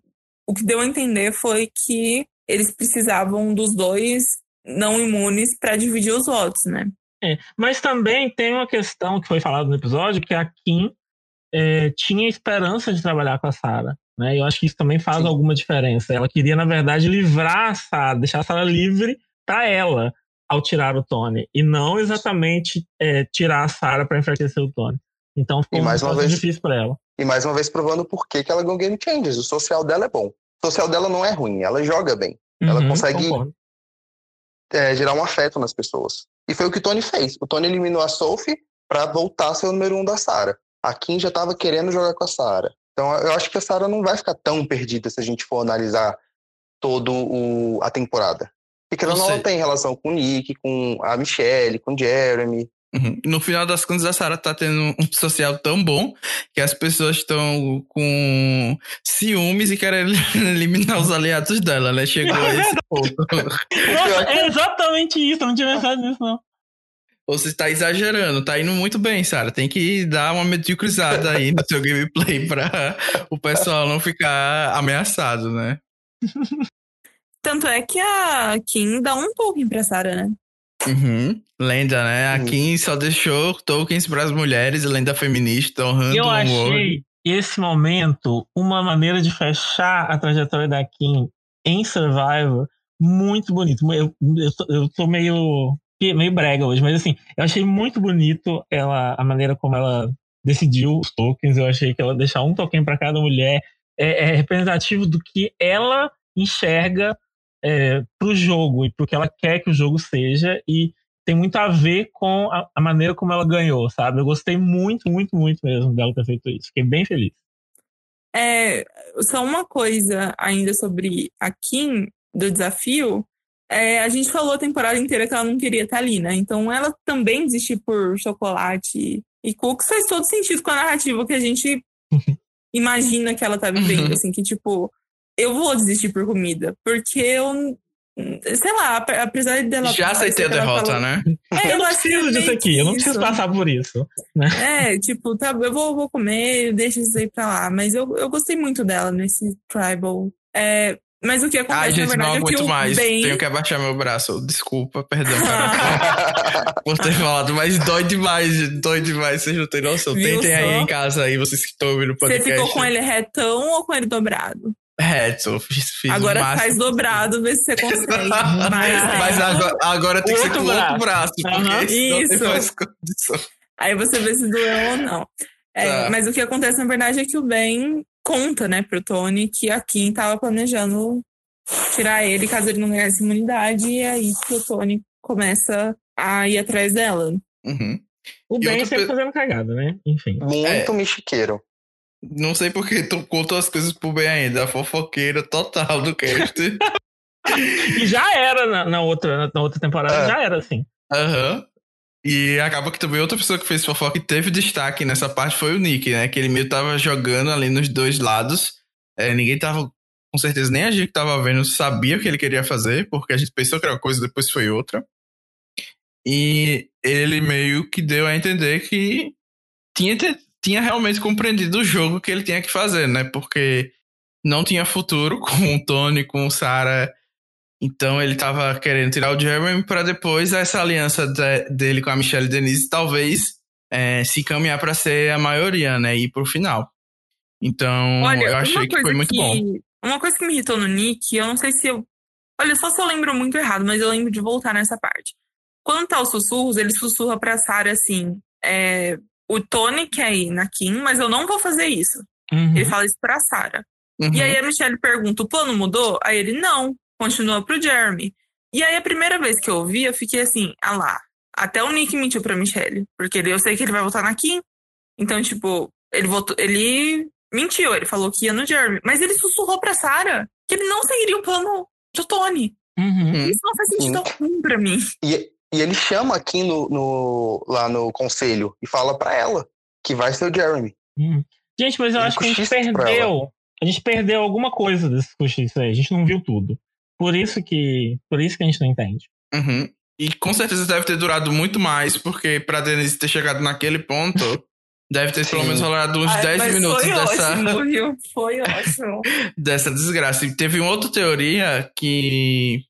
Speaker 3: O que deu a entender foi que eles precisavam dos dois não imunes pra dividir os votos, né?
Speaker 4: É, mas também tem uma questão que foi falada no episódio, que a Kim é, tinha esperança de trabalhar com a Sarah. Né? Eu acho que isso também faz
Speaker 1: Sim.
Speaker 4: alguma diferença. Ela queria, na verdade, livrar a Sarah, deixar a Sarah livre para ela ao tirar o Tony. E não exatamente é, tirar a Sarah para enfraquecer o Tony. Então ficou
Speaker 1: E mais uma
Speaker 4: negócio
Speaker 1: vez-
Speaker 4: difícil para ela.
Speaker 1: E mais uma vez provando por que, que ela ganhou Game Changers. O social dela é bom. O social dela não é ruim, ela joga bem. Ela
Speaker 4: Uhum,
Speaker 1: consegue-
Speaker 4: concordo.
Speaker 1: É, gerar um afeto nas pessoas. E foi o que o Tony fez. O Tony eliminou a Sophie pra voltar a ser o número um da Sarah. A Kim já tava querendo jogar com a Sarah. Então eu acho que a Sarah não vai ficar tão perdida se a gente for analisar todo o, a temporada. Porque ela não tem relação com o Nick, com a Michelle, com o Jeremy.
Speaker 2: Uhum. No final das contas, a Sarah tá tendo um social tão bom que as pessoas estão com ciúmes e querem eliminar os aliados dela, né? Chegou a esse ponto.
Speaker 4: Nossa, é exatamente isso, não tinha pensado nisso, não.
Speaker 2: Você está exagerando, tá indo muito bem, Sarah. Tem que dar uma mediocrizada aí no seu gameplay pra o pessoal não ficar ameaçado, né?
Speaker 3: Tanto é que a Kim dá um token pra Sarah, né?
Speaker 2: Uhum. Lenda, né? A Kim só deixou tokens para as mulheres, lenda feminista, honrando
Speaker 4: Eu achei
Speaker 2: humor.
Speaker 4: esse momento uma maneira de fechar a trajetória da Kim em Survivor muito bonito. Eu, eu, tô, eu tô meio, meio brega hoje, mas assim, eu achei muito bonito ela, a maneira como ela decidiu os tokens. Eu achei que ela deixar um token para cada mulher é, é representativo do que ela enxerga é, pro jogo e pro que ela quer que o jogo seja e tem muito a ver com a, a, maneira como ela ganhou, sabe? Eu gostei muito, muito, muito mesmo dela ter feito isso. Fiquei bem feliz.
Speaker 3: É, só uma coisa ainda sobre a Kim do desafio. É, a gente falou a temporada inteira que ela não queria estar ali, né? Então ela também desistir por chocolate e cookies faz todo sentido com a narrativa que a gente imagina que ela tá vivendo, assim, que tipo, eu vou desistir por comida, porque eu sei lá, apesar dela.
Speaker 2: Já aceitei a derrota, falou,
Speaker 4: né? É, eu não preciso disso aqui, eu não preciso passar por isso. Né?
Speaker 3: É, tipo, tá, eu vou, vou comer, deixa isso aí pra lá. Mas eu, eu gostei muito dela nesse tribal. É, mas o que acontece,
Speaker 2: Ai, gente,
Speaker 3: na verdade,
Speaker 2: não
Speaker 3: é que
Speaker 2: aguento mais.
Speaker 3: bem...
Speaker 2: Tenho que abaixar meu braço. Desculpa, perdão, cara, por ter falado, mas dói demais, dói demais, vocês não têm noção.
Speaker 3: Viu
Speaker 2: Tentem
Speaker 3: só?
Speaker 2: aí em casa aí, vocês que estão ouvindo o
Speaker 3: Você
Speaker 2: podcast.
Speaker 3: ficou com ele retão ou com ele dobrado?
Speaker 2: Reto, fiz, fiz
Speaker 3: Agora faz dobrado, vê se você consegue. Mas,
Speaker 2: Mas
Speaker 3: é.
Speaker 2: agora, agora tem que ser
Speaker 4: Outro
Speaker 2: com o outro braço, senão
Speaker 3: isso.
Speaker 2: tem mais condição.
Speaker 3: Aí você vê se doeu ou não. É,
Speaker 2: Tá.
Speaker 3: Mas o que acontece, na verdade, é que o Ben conta, né, pro Tony que a Kim tava planejando tirar ele caso ele não ganhasse imunidade. E aí que o Tony começa a ir atrás dela.
Speaker 2: Uhum.
Speaker 4: O Ben sempre
Speaker 2: pe-
Speaker 4: fazendo cagada, né? Enfim.
Speaker 1: Muito
Speaker 2: É.
Speaker 1: mexiqueiro.
Speaker 2: Não sei porque tu contou as coisas pro bem ainda. A fofoqueira total do cast.
Speaker 4: E já era na, na outra, na outra temporada,
Speaker 1: É.
Speaker 4: já era assim.
Speaker 2: Aham. E acaba que também outra pessoa que fez fofoca e teve destaque nessa parte foi o Nick, né? Que ele meio tava jogando ali nos dois lados. É, ninguém tava, com certeza, nem a gente que tava vendo sabia o que ele queria fazer, porque a gente pensou que era uma coisa depois foi outra. E ele meio que deu a entender que tinha, tinha realmente compreendido o jogo que ele tinha que fazer, né? Porque não tinha futuro com o Tony, com o Sarah. Então ele tava querendo tirar o Jeremy para depois essa aliança de- dele com a Michelle Denise talvez é, se caminhar para ser a maioria, né? E ir pro final. Então
Speaker 3: Olha,
Speaker 2: eu achei que foi muito
Speaker 3: que,
Speaker 2: bom.
Speaker 3: Uma coisa que me irritou no Nick, eu não sei se eu. Olha, só se eu lembro muito errado, mas eu lembro de voltar nessa parte. Quando tá os sussurros, ele sussurra pra Sarah assim: é, o Tony quer ir na Kim, mas eu não vou fazer isso.
Speaker 4: Uhum.
Speaker 3: Ele fala isso pra Sarah.
Speaker 2: Uhum.
Speaker 3: E aí a Michelle pergunta: o plano mudou? Aí ele: não, continua pro Jeremy. E aí a primeira vez que eu ouvi, eu fiquei assim: ah lá. Até o Nick mentiu pra Michelle. Porque eu sei que ele vai votar na Kim. Então, tipo, ele votou. Ele mentiu, ele falou que ia no Jeremy. Mas ele sussurrou pra Sarah que ele não seguiria o plano do Tony.
Speaker 4: Uhum.
Speaker 2: Hum.
Speaker 3: Isso não faz sentido algum pra mim.
Speaker 1: E, e ele chama aqui no, no- lá no conselho e fala pra ela que vai ser o Jeremy.
Speaker 4: Uhum. Gente, mas eu
Speaker 1: Ele
Speaker 4: acho que a gente perdeu. A gente perdeu alguma coisa desses cochichos aí. A gente não viu tudo. Por isso que. Por isso que a gente não entende.
Speaker 2: Uhum. E com certeza deve ter durado muito mais, porque pra Denise ter chegado naquele ponto, deve ter pelo
Speaker 1: Sim.
Speaker 2: menos rolado uns
Speaker 3: Ai,
Speaker 2: 10
Speaker 3: mas
Speaker 2: minutos
Speaker 3: foi
Speaker 2: dessa.
Speaker 3: ótimo, viu? Foi ótimo.
Speaker 2: dessa desgraça. E teve uma outra teoria que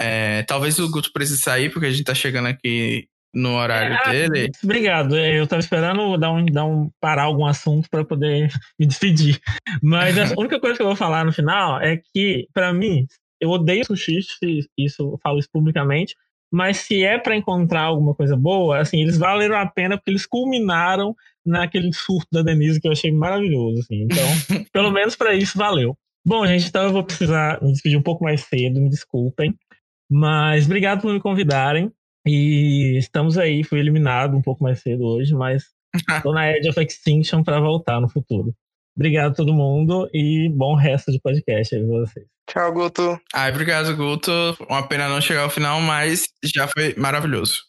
Speaker 2: é, talvez o Guto precise sair, porque a gente tá chegando aqui no horário
Speaker 4: Ah,
Speaker 2: dele.
Speaker 4: Obrigado. Eu tava esperando dar um, dar um parar algum assunto para poder me despedir. Mas a única coisa que eu vou falar no final é que, pra mim, eu odeio sushi, isso eu falo isso publicamente. Mas se é pra encontrar alguma coisa boa, assim, eles valeram a pena porque eles culminaram naquele surto da Denise que eu achei maravilhoso, assim. Então, pelo menos pra isso valeu. Bom, gente, então eu vou precisar me despedir um pouco mais cedo, me desculpem. Mas obrigado por me convidarem. E estamos aí, fui eliminado um pouco mais cedo hoje, mas tô na Edge of Extinction para voltar no futuro. Obrigado a todo mundo e bom resto de podcast aí pra vocês.
Speaker 1: Tchau, Guto.
Speaker 2: Ai, obrigado, Guto. Uma pena não chegar ao final, mas já foi maravilhoso.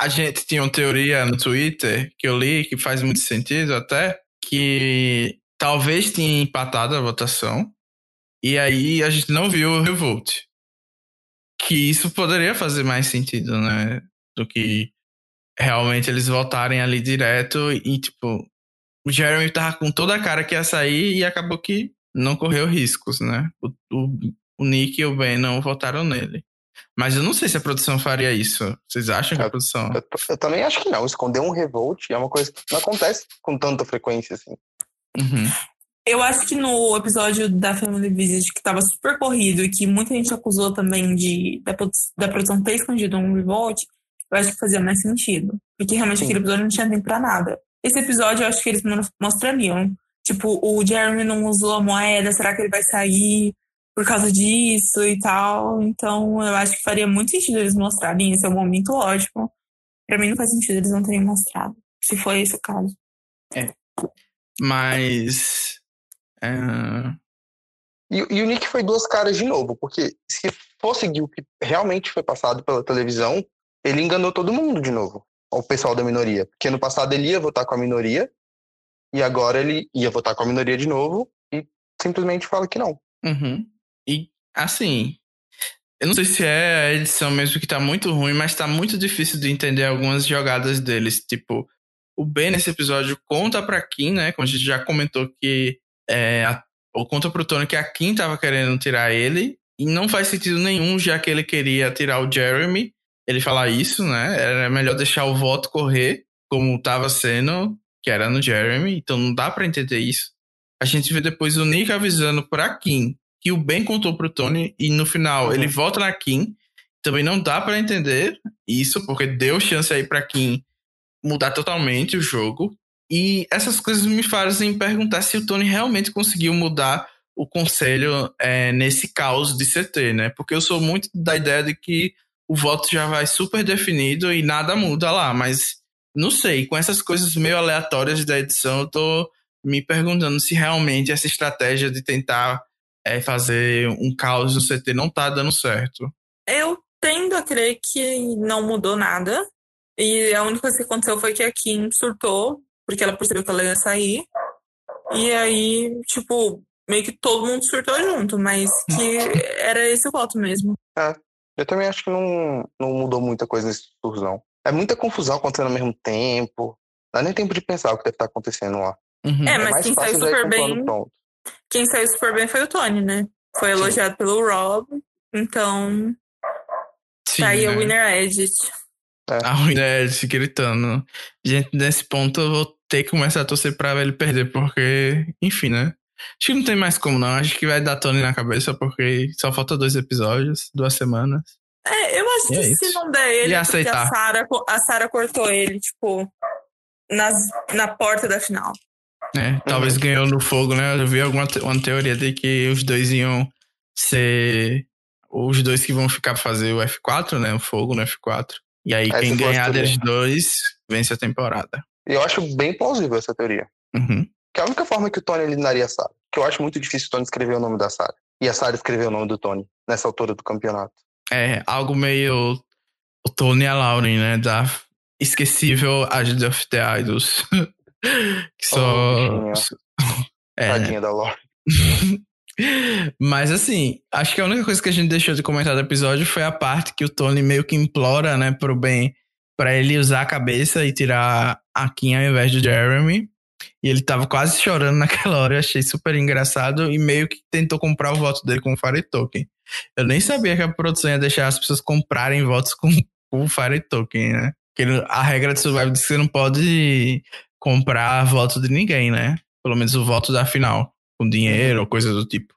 Speaker 2: a gente tinha uma teoria no Twitter que eu li, que faz muito sentido até, que talvez tinha empatado a votação, e aí a gente não viu o Revolt. Que isso poderia fazer mais sentido, né? Do que realmente eles votarem ali direto e, tipo, o Jeremy tava com toda a cara que ia sair e acabou que não correu riscos, né? O, o, o Nick e o Ben não votaram nele. Mas eu não sei se a produção faria isso. Vocês acham que a produção.
Speaker 1: Eu, eu, também acho que não. Esconder um revolt é uma coisa que não acontece com tanta frequência assim.
Speaker 2: Uhum.
Speaker 3: Eu acho que no episódio da Family Visit, que tava super corrido e que muita gente acusou também de da, da produção ter escondido um revolt, eu acho que fazia mais sentido. Porque realmente Sim. aquele episódio não tinha tempo pra nada. Esse episódio eu acho que eles mostrariam. Tipo, o Jeremy não usou a moeda, será que ele vai sair por causa disso e tal? Então eu acho que faria muito sentido eles mostrarem esse é um momento lógico. Pra mim não faz sentido eles não terem mostrado. Se foi esse o caso.
Speaker 2: É. Mas. É...
Speaker 1: E, e, o Nick foi duas caras de novo, porque se fosse o que realmente foi passado pela televisão, ele enganou todo mundo de novo, o pessoal da minoria. Porque no passado ele ia votar com a minoria, e agora ele ia votar com a minoria de novo, e simplesmente fala que não.
Speaker 2: Uhum. E, assim, eu não sei se é a edição mesmo que tá muito ruim, mas tá muito difícil de entender algumas jogadas deles. Tipo, o Ben nesse episódio conta pra Kim, né? Como a gente já comentou que. É, a, ou conta pro Tony que a Kim tava querendo tirar ele. E não faz sentido nenhum, já que ele queria tirar o Jeremy ele falar isso, né? Era melhor deixar o voto correr, como estava sendo, que era no Jeremy, então não dá para entender isso. A gente vê depois o Nick avisando pra Kim que o Ben contou pro Tony e no final uhum. ele volta na Kim. Também não dá para entender isso, porque deu chance aí pra Kim mudar totalmente o jogo. E essas coisas me fazem perguntar se o Tony realmente conseguiu mudar o conselho é, nesse caos de CT, né? Porque eu sou muito da ideia de que o voto já vai super definido e nada muda lá, mas não sei, com essas coisas meio aleatórias da edição, eu tô me perguntando se realmente essa estratégia de tentar é, fazer um caos no CT não tá dando certo.
Speaker 3: Eu tendo a crer que não mudou nada. E a única coisa que aconteceu foi que a Kim surtou, porque ela percebeu que ela ia sair. E aí, tipo, meio que todo mundo surtou junto, mas que era esse o voto mesmo.
Speaker 1: É, eu também acho que não, não mudou muita coisa nesse surzão. É muita confusão acontecendo ao mesmo tempo. Não dá nem tempo de pensar o que deve estar acontecendo lá.
Speaker 3: Uhum. É, mas é quem saiu super bem. Quem saiu super bem foi o Tony, né? Foi Sim. elogiado pelo Rob. Então. Sim, tá aí né? a Winner Edit.
Speaker 2: É. A Winner Edit gritando. Gente, nesse ponto eu vou ter que começar a torcer pra ele perder, porque, enfim, né? Acho que não tem mais como, não. Acho que vai dar Tony na cabeça, porque só falta dois episódios, duas semanas.
Speaker 3: É, eu acho que é se não der ele,
Speaker 2: e aceitar.
Speaker 3: a Sarah, a Sarah cortou ele, tipo, nas, na porta da final.
Speaker 2: É, talvez uhum. ganhou no fogo, né? Eu vi alguma te uma teoria de que os dois iam ser os dois que vão ficar pra fazer o F4, né? O fogo no F4. E aí, quem ganhar deles dois vence a temporada.
Speaker 1: Eu acho bem plausível essa teoria.
Speaker 2: Uhum.
Speaker 1: Que é a única forma que o Tony eliminaria a Sarah. Que eu acho muito difícil o Tony escrever o nome da Sarah. E a Sarah escrever o nome do Tony nessa altura do campeonato.
Speaker 2: É, algo meio o Tony e a Lauren, né? Da esquecível Agent of the Idols. que só.
Speaker 1: Oh, é. Tadinha da Lauren.
Speaker 2: Mas assim, acho que a única coisa que a gente deixou de comentar do episódio foi a parte que o Tony meio que implora, né, pro Ben, para ele usar a cabeça e tirar a Kim ao invés do Jeremy. E ele tava quase chorando naquela hora, eu achei super engraçado e meio que tentou comprar o voto dele com o Fire Token. Eu nem sabia que a produção ia deixar as pessoas comprarem votos com, com o Fire Token, né? Porque a regra de Survival diz que você não pode comprar voto de ninguém, né? Pelo menos o voto da final, com dinheiro ou coisa do tipo.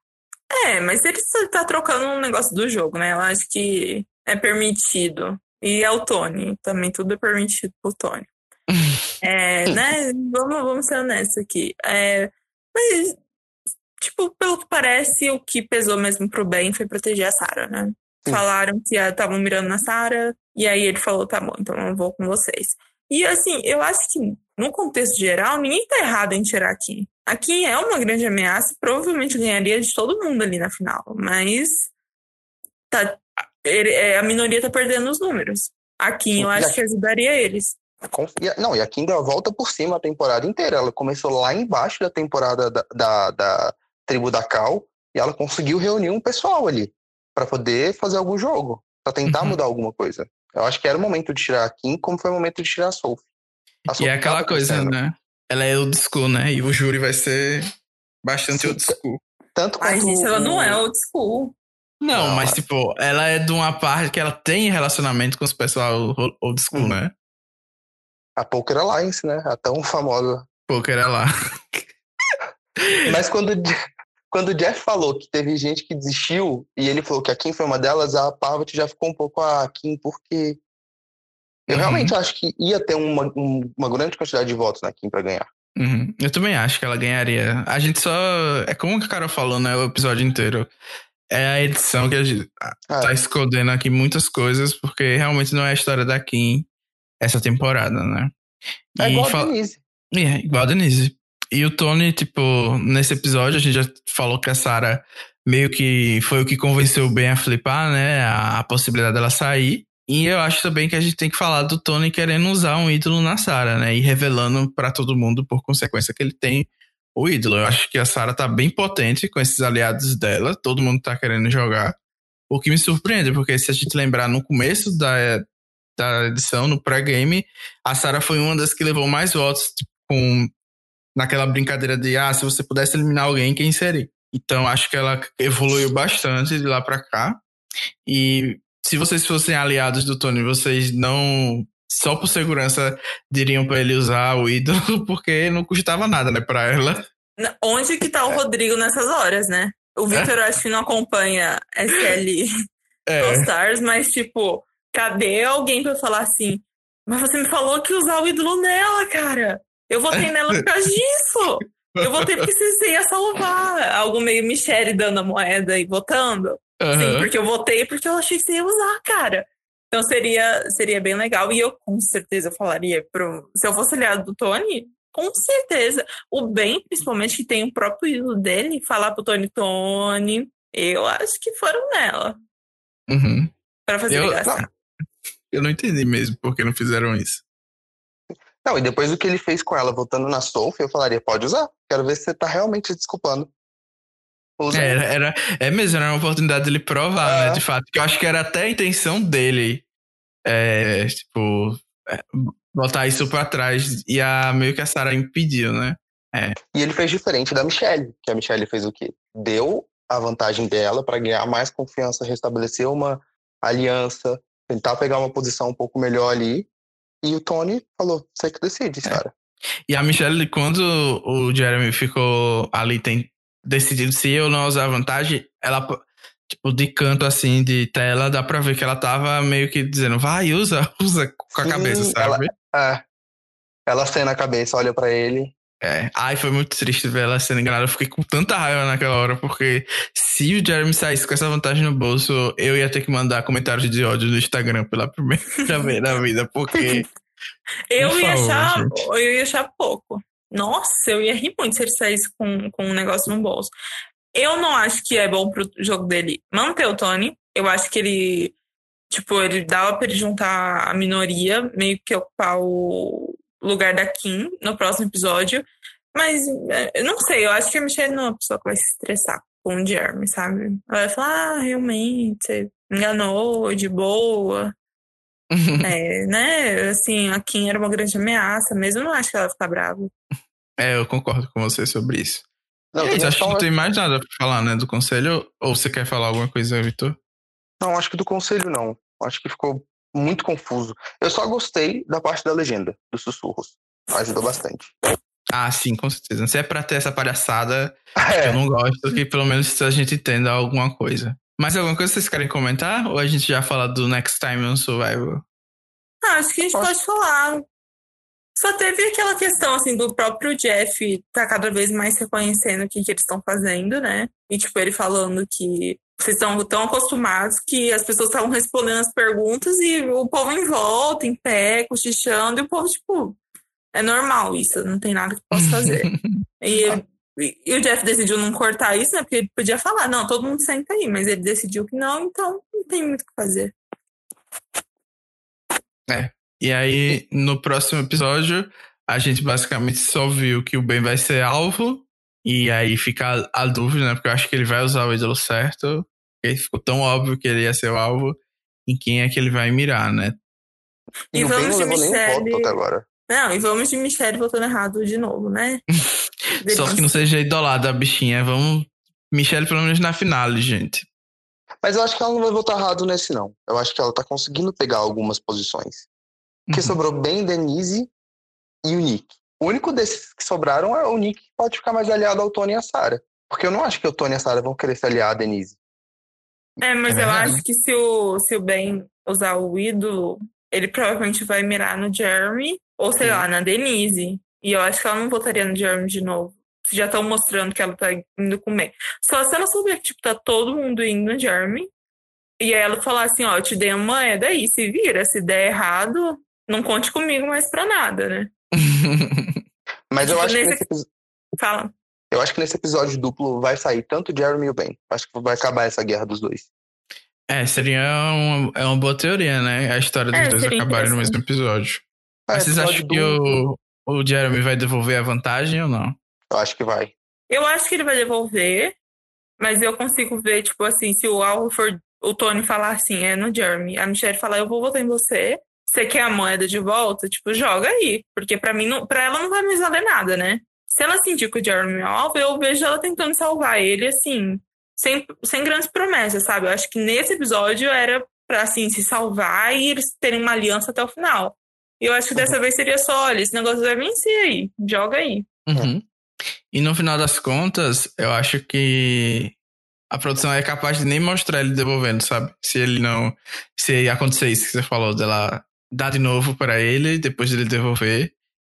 Speaker 3: É, mas ele tá trocando um negócio do jogo, né? Eu acho que é permitido. E é o Tony, também tudo é permitido pro Tony. É, né? Vamos, vamos ser honestos aqui. É, mas, tipo, pelo que parece, o que pesou mesmo pro bem foi proteger a Sarah, né? Sim. Falaram que estavam mirando na Sarah, e aí ele falou: tá bom, então eu vou com vocês. E assim, eu acho que no contexto geral, ninguém tá errado em tirar aqui. Aqui é uma grande ameaça, provavelmente ganharia de todo mundo ali na final, mas tá, ele, é, a minoria tá perdendo os números. A Kim, eu
Speaker 1: E
Speaker 3: acho que ajudaria eles.
Speaker 1: E Não, e a Kim deu a volta por cima a temporada inteira. Ela começou lá embaixo da temporada da, da, da tribo da Cal e ela conseguiu reunir um pessoal ali pra poder fazer algum jogo, pra tentar
Speaker 2: Uhum.
Speaker 1: mudar alguma coisa. Eu acho que era o momento de tirar a Kim, como foi o momento de tirar a Sophie. A
Speaker 2: E
Speaker 1: Sophie
Speaker 2: é aquela coisa, né? Ela é old school, né? E o júri vai ser bastante
Speaker 1: Sim.
Speaker 2: old school.
Speaker 1: Tanto
Speaker 3: Ai,
Speaker 1: quanto
Speaker 3: gente, ela
Speaker 1: o-
Speaker 3: não é old school.
Speaker 2: Não,
Speaker 1: Não,
Speaker 2: mas
Speaker 1: é.
Speaker 2: tipo, ela é de uma parte que ela tem relacionamento com os pessoal old school,
Speaker 1: Uhum.
Speaker 2: né?
Speaker 1: a Poker Alliance, né? A tão famosa.
Speaker 2: Poker é lá.
Speaker 1: Mas quando, o quando o Jeff falou que teve gente que desistiu e ele falou que a Kim foi uma delas, a Parvati já ficou um pouco a Kim, porque eu
Speaker 2: Uhum.
Speaker 1: realmente acho que ia ter uma, um- uma grande quantidade de votos na Kim pra ganhar.
Speaker 2: Uhum. Eu também acho que ela ganharia. A gente só. É como que a Carol falou, né? O episódio inteiro. É a edição que a gente
Speaker 1: Ah,
Speaker 2: tá escondendo aqui muitas coisas, porque realmente não é a história da Kim essa temporada, né?
Speaker 1: é
Speaker 2: E
Speaker 1: igual
Speaker 2: fa-
Speaker 1: a Denise.
Speaker 2: É, igual a Denise. E o Tony, tipo, nesse episódio a gente já falou que a Sarah meio que foi o que convenceu o Ben a flipar, né? A, a possibilidade dela sair. E eu acho também que a gente tem que falar do Tony querendo usar um ídolo na Sarah, né? E revelando pra todo mundo, por consequência, que ele tem o ídolo. Eu acho que a Sarah tá bem potente com esses aliados dela. Todo mundo tá querendo jogar. O que me surpreende, porque se a gente lembrar no começo da, da edição, no pré-game, a Sarah foi uma das que levou mais votos tipo, com naquela brincadeira de ah, se você pudesse eliminar alguém, quem seria? Então acho que ela evoluiu bastante de lá pra cá. E se vocês fossem aliados do Tony, vocês não só por segurança diriam pra ele usar o ídolo, porque não custava nada, né, pra ela.
Speaker 3: Onde que tá o Rodrigo nessas horas, né? O Victor eu acho que não acompanha SL All
Speaker 2: É,
Speaker 3: Stars, mas tipo, cadê alguém pra falar assim? Mas você me falou que usar o ídolo nela, cara. Eu votei nela por causa disso. Eu votei porque você ia salvar. Algo meio Michelle dando a moeda e votando. Sim,
Speaker 2: aham.
Speaker 3: porque eu votei porque eu achei que você ia usar, cara. Então seria, seria bem legal. E eu com certeza falaria pro. Se eu fosse aliado do Tony, com certeza. O Ben, principalmente, que tem o próprio ídolo dele, falar pro Tony, Tony, eu acho que foram nela.
Speaker 2: Uhum.
Speaker 3: Pra fazer
Speaker 2: Eu-
Speaker 3: ele gastar.
Speaker 2: Eu não entendi mesmo por que não fizeram isso.
Speaker 1: Não, e depois do que ele fez com ela votando na Sophie, eu falaria, pode usar. Quero ver se você tá realmente desculpando.
Speaker 2: É, era, era- é mesmo, era uma oportunidade dele provar,
Speaker 1: É.
Speaker 2: né? De fato. Que eu acho que era até a intenção dele. É, tipo, é, botar isso pra trás. E a, meio que a Sarah impediu, né?
Speaker 1: E ele fez diferente da Michelle, que a Michelle fez o quê? Deu a vantagem dela para ganhar mais confiança, restabelecer uma aliança, tentar pegar uma posição um pouco melhor ali. E o Tony falou: você que decide,
Speaker 2: É.
Speaker 1: Sarah.
Speaker 2: E a Michelle, quando o Jeremy ficou ali tem, decidido se eu não usar vantagem, ela, tipo, de canto assim, de tela, dá pra ver que ela tava meio que dizendo, vai, usa, usa com a
Speaker 1: Sim,
Speaker 2: cabeça, sabe?
Speaker 1: É. Ela cena a cabeça, olha pra ele.
Speaker 2: É. Ai, foi muito triste ver ela sendo enganada. Eu fiquei com tanta raiva naquela hora, porque se o Jeremy saísse com essa vantagem no bolso, eu ia ter que mandar comentários de ódio no Instagram pela primeira vez na vida, porque.
Speaker 3: Eu
Speaker 2: Por
Speaker 3: ia
Speaker 2: favor,
Speaker 3: achar,
Speaker 2: gente.
Speaker 3: eu ia achar pouco. Nossa, eu ia rir muito se ele saísse com, com um negócio no bolso. Eu não acho que é bom pro jogo dele manter o Tony. Eu acho que ele, tipo, ele dava pra ele juntar a minoria, meio que ocupar o lugar da Kim no próximo episódio. Mas é, eu não sei, eu acho que a Michelle não é uma pessoa que vai se estressar com o Jeremy, sabe? Ela vai falar, ah, realmente, você enganou, de boa. É, né? Assim, a Kim era uma grande ameaça, mesmo eu não acho que ela ia ficar brava.
Speaker 2: é, eu concordo com você sobre isso.
Speaker 1: Não,
Speaker 2: é isso, acho que não tem mais nada pra falar, né, do conselho. Ou você quer falar alguma coisa, Vitor?
Speaker 1: não, acho que do conselho não. Acho que ficou muito confuso. Eu só gostei da parte da legenda, dos sussurros. Ajudou bastante.
Speaker 2: Ah, sim, com certeza. Se é pra ter essa palhaçada,
Speaker 1: É,
Speaker 2: eu não gosto, que pelo menos a gente entenda alguma coisa. Mais alguma coisa que vocês querem comentar? Ou a gente já fala do Next Time on Survival?
Speaker 3: Ah, acho que a gente
Speaker 1: Posso-
Speaker 3: pode falar. Só teve aquela questão, assim, do próprio Jeff tá cada vez mais reconhecendo o que, que eles estão fazendo, né? E, tipo, ele falando que vocês estão tão acostumados que as pessoas estavam respondendo as perguntas e o povo em volta, em pé, cochichando, e o povo, tipo, é normal isso, não tem nada que eu possa fazer. E, e- o Jeff decidiu não cortar isso, né? Porque ele podia falar, não, todo mundo senta aí, mas ele decidiu que não, então não tem muito o que fazer.
Speaker 2: É. E aí, no próximo episódio, a gente basicamente só viu que o Ben vai ser alvo. E aí fica a, a dúvida, né? Porque eu acho que ele vai usar o ídolo certo. Porque ficou tão óbvio que ele ia ser o alvo. Em quem é que ele vai mirar, né?
Speaker 1: E,
Speaker 3: E
Speaker 1: o Ben
Speaker 3: vamos
Speaker 1: não
Speaker 3: de
Speaker 1: levou nenhum voto até agora.
Speaker 3: Não, e vamos de Michelle voltando errado de novo, né?
Speaker 2: Só que não seja idolada a bichinha. Vamos. Michelle, pelo menos na finale, gente.
Speaker 1: Mas eu acho que ela não vai votar errado nesse, não. Eu acho que ela tá conseguindo pegar algumas posições. Porque
Speaker 2: Uhum.
Speaker 1: sobrou bem Denise e o Nick. O único desses que sobraram é o Nick que pode ficar mais aliado ao Tony e a Sarah. Porque eu não acho que o Tony e a Sarah vão querer se aliar a Denise.
Speaker 3: É, mas
Speaker 2: É
Speaker 3: eu acho que se o, se o Ben usar o ídolo, ele provavelmente vai mirar no Jeremy, ou sei
Speaker 1: Sim.
Speaker 3: lá, na Denise. E eu acho que ela não votaria no Jeremy de novo. Se já estão mostrando que ela tá indo com o Ben. Só se ela souber que, tipo, tá todo mundo indo no Jeremy. E aí ela falar assim, ó, eu te dei uma moeda aí, se vira. Se der errado, não conte comigo mais pra nada, né?
Speaker 1: Mas eu
Speaker 3: Tipo,
Speaker 1: acho, que
Speaker 3: nesse-
Speaker 1: nesse, epi-
Speaker 3: Fala.
Speaker 1: eu acho que nesse episódio duplo vai sair tanto o Jeremy e o Ben. Acho que vai acabar essa guerra dos dois.
Speaker 2: é, seria uma, é uma boa teoria, né? A história dos
Speaker 3: É,
Speaker 2: dois acabarem no mesmo episódio.
Speaker 1: É,
Speaker 2: Mas vocês acham que o, o Jeremy vai devolver a vantagem ou não?
Speaker 1: Eu acho que vai.
Speaker 3: Eu acho que ele vai devolver, mas eu consigo ver, tipo assim, se o Alford, o Tony falar assim, é no Jeremy, a Michelle falar, eu vou votar em você, você quer a moeda de volta? Tipo, joga aí. Porque pra mim, não, pra ela não vai mais valer nada, né? Se ela sentir que o Jeremy é alvo, eu vejo ela tentando salvar ele, assim, sem, sem grandes promessas, sabe? Eu acho que nesse episódio era pra, assim, se salvar e eles terem uma aliança até o final. E eu acho que dessa vez seria só, olha, esse negócio vai vencer aí, joga aí.
Speaker 2: Uhum. E no final das contas, eu acho que a produção é capaz de nem mostrar ele devolvendo, sabe? Se ele não. Se acontecer isso que você falou, dela dar de novo pra ele, depois dele devolver,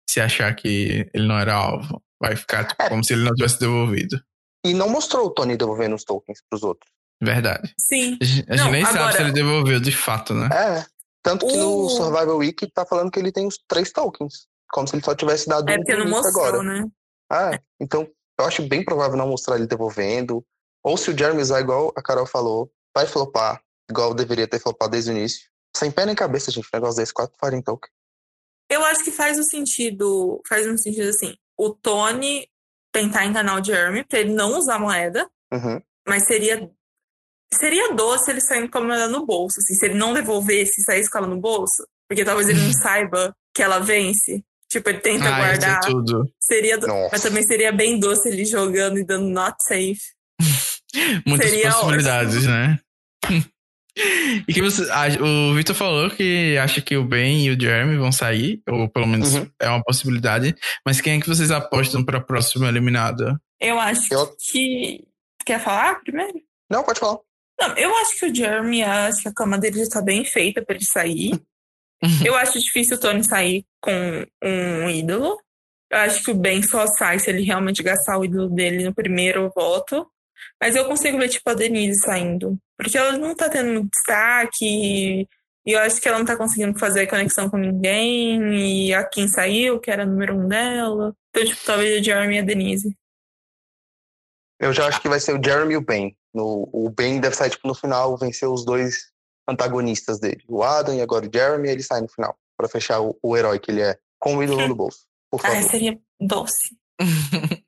Speaker 2: se achar que ele não era alvo. Vai ficar tipo,
Speaker 1: É.
Speaker 2: como se ele não tivesse devolvido.
Speaker 1: E não mostrou o Tony devolvendo os tokens pros outros.
Speaker 2: Verdade.
Speaker 3: Sim.
Speaker 2: A gente,
Speaker 3: Não,
Speaker 2: nem sabe
Speaker 3: agora-
Speaker 2: se ele devolveu de fato, né?
Speaker 1: É. Tanto que no
Speaker 3: O-
Speaker 1: Survival Week tá falando que ele tem os três tokens. Como se ele só tivesse dado
Speaker 3: É
Speaker 1: um
Speaker 3: porque não mostrou,
Speaker 1: agora.
Speaker 3: né?
Speaker 1: Ah, então eu acho bem provável não mostrar ele devolvendo. Ou se o Jeremy usar igual a Carol falou, vai flopar, igual deveria ter flopado desde o início. Sem pé nem cabeça, gente, um negócio desse, quatro Fire Token.
Speaker 3: Eu acho que faz um sentido, faz um sentido assim, o Tony tentar enganar o Jeremy pra ele não usar moeda,
Speaker 1: Uhum.
Speaker 3: mas seria seria doce ele saindo com a moeda no bolso, assim, se ele não devolvesse e saísse com ela no bolso, porque talvez ele não saiba que ela vence. Tipo, ele tenta
Speaker 2: Ah, isso é
Speaker 3: guardar.
Speaker 2: tudo.
Speaker 3: Seria do... Mas também seria bem doce ele jogando e dando not safe.
Speaker 2: Muitas
Speaker 3: Seria
Speaker 2: possibilidades, né? e que você. a- o Victor falou que acha que o Ben e o Jeremy vão sair, ou pelo menos
Speaker 1: Uhum.
Speaker 2: é uma possibilidade. Mas quem é que vocês apostam pra próxima eliminada?
Speaker 3: Eu acho
Speaker 1: Eu-
Speaker 3: que. Quer falar primeiro?
Speaker 1: Não, pode falar.
Speaker 3: Não, eu acho que o Jeremy, acho que a cama dele já tá bem feita pra ele sair. eu acho difícil o Tony sair com um ídolo. Eu acho que o Ben só sai se ele realmente gastar o ídolo dele no primeiro voto. Mas eu consigo ver, tipo, a Denise saindo. Porque ela não tá tendo muito destaque. E eu acho que ela não tá conseguindo fazer conexão com ninguém. E a Kim saiu, que era número um dela. Então, tipo, talvez o Jeremy e a Denise.
Speaker 1: Eu já acho que vai ser o Jeremy e o Ben. No, o Ben deve sair, tipo, no final, vencer os dois antagonistas dele. O Adam e agora o Jeremy, ele sai no final. Pra fechar o, o herói que ele é, com o ídolo no bolso. Por favor.
Speaker 3: Ah, seria doce.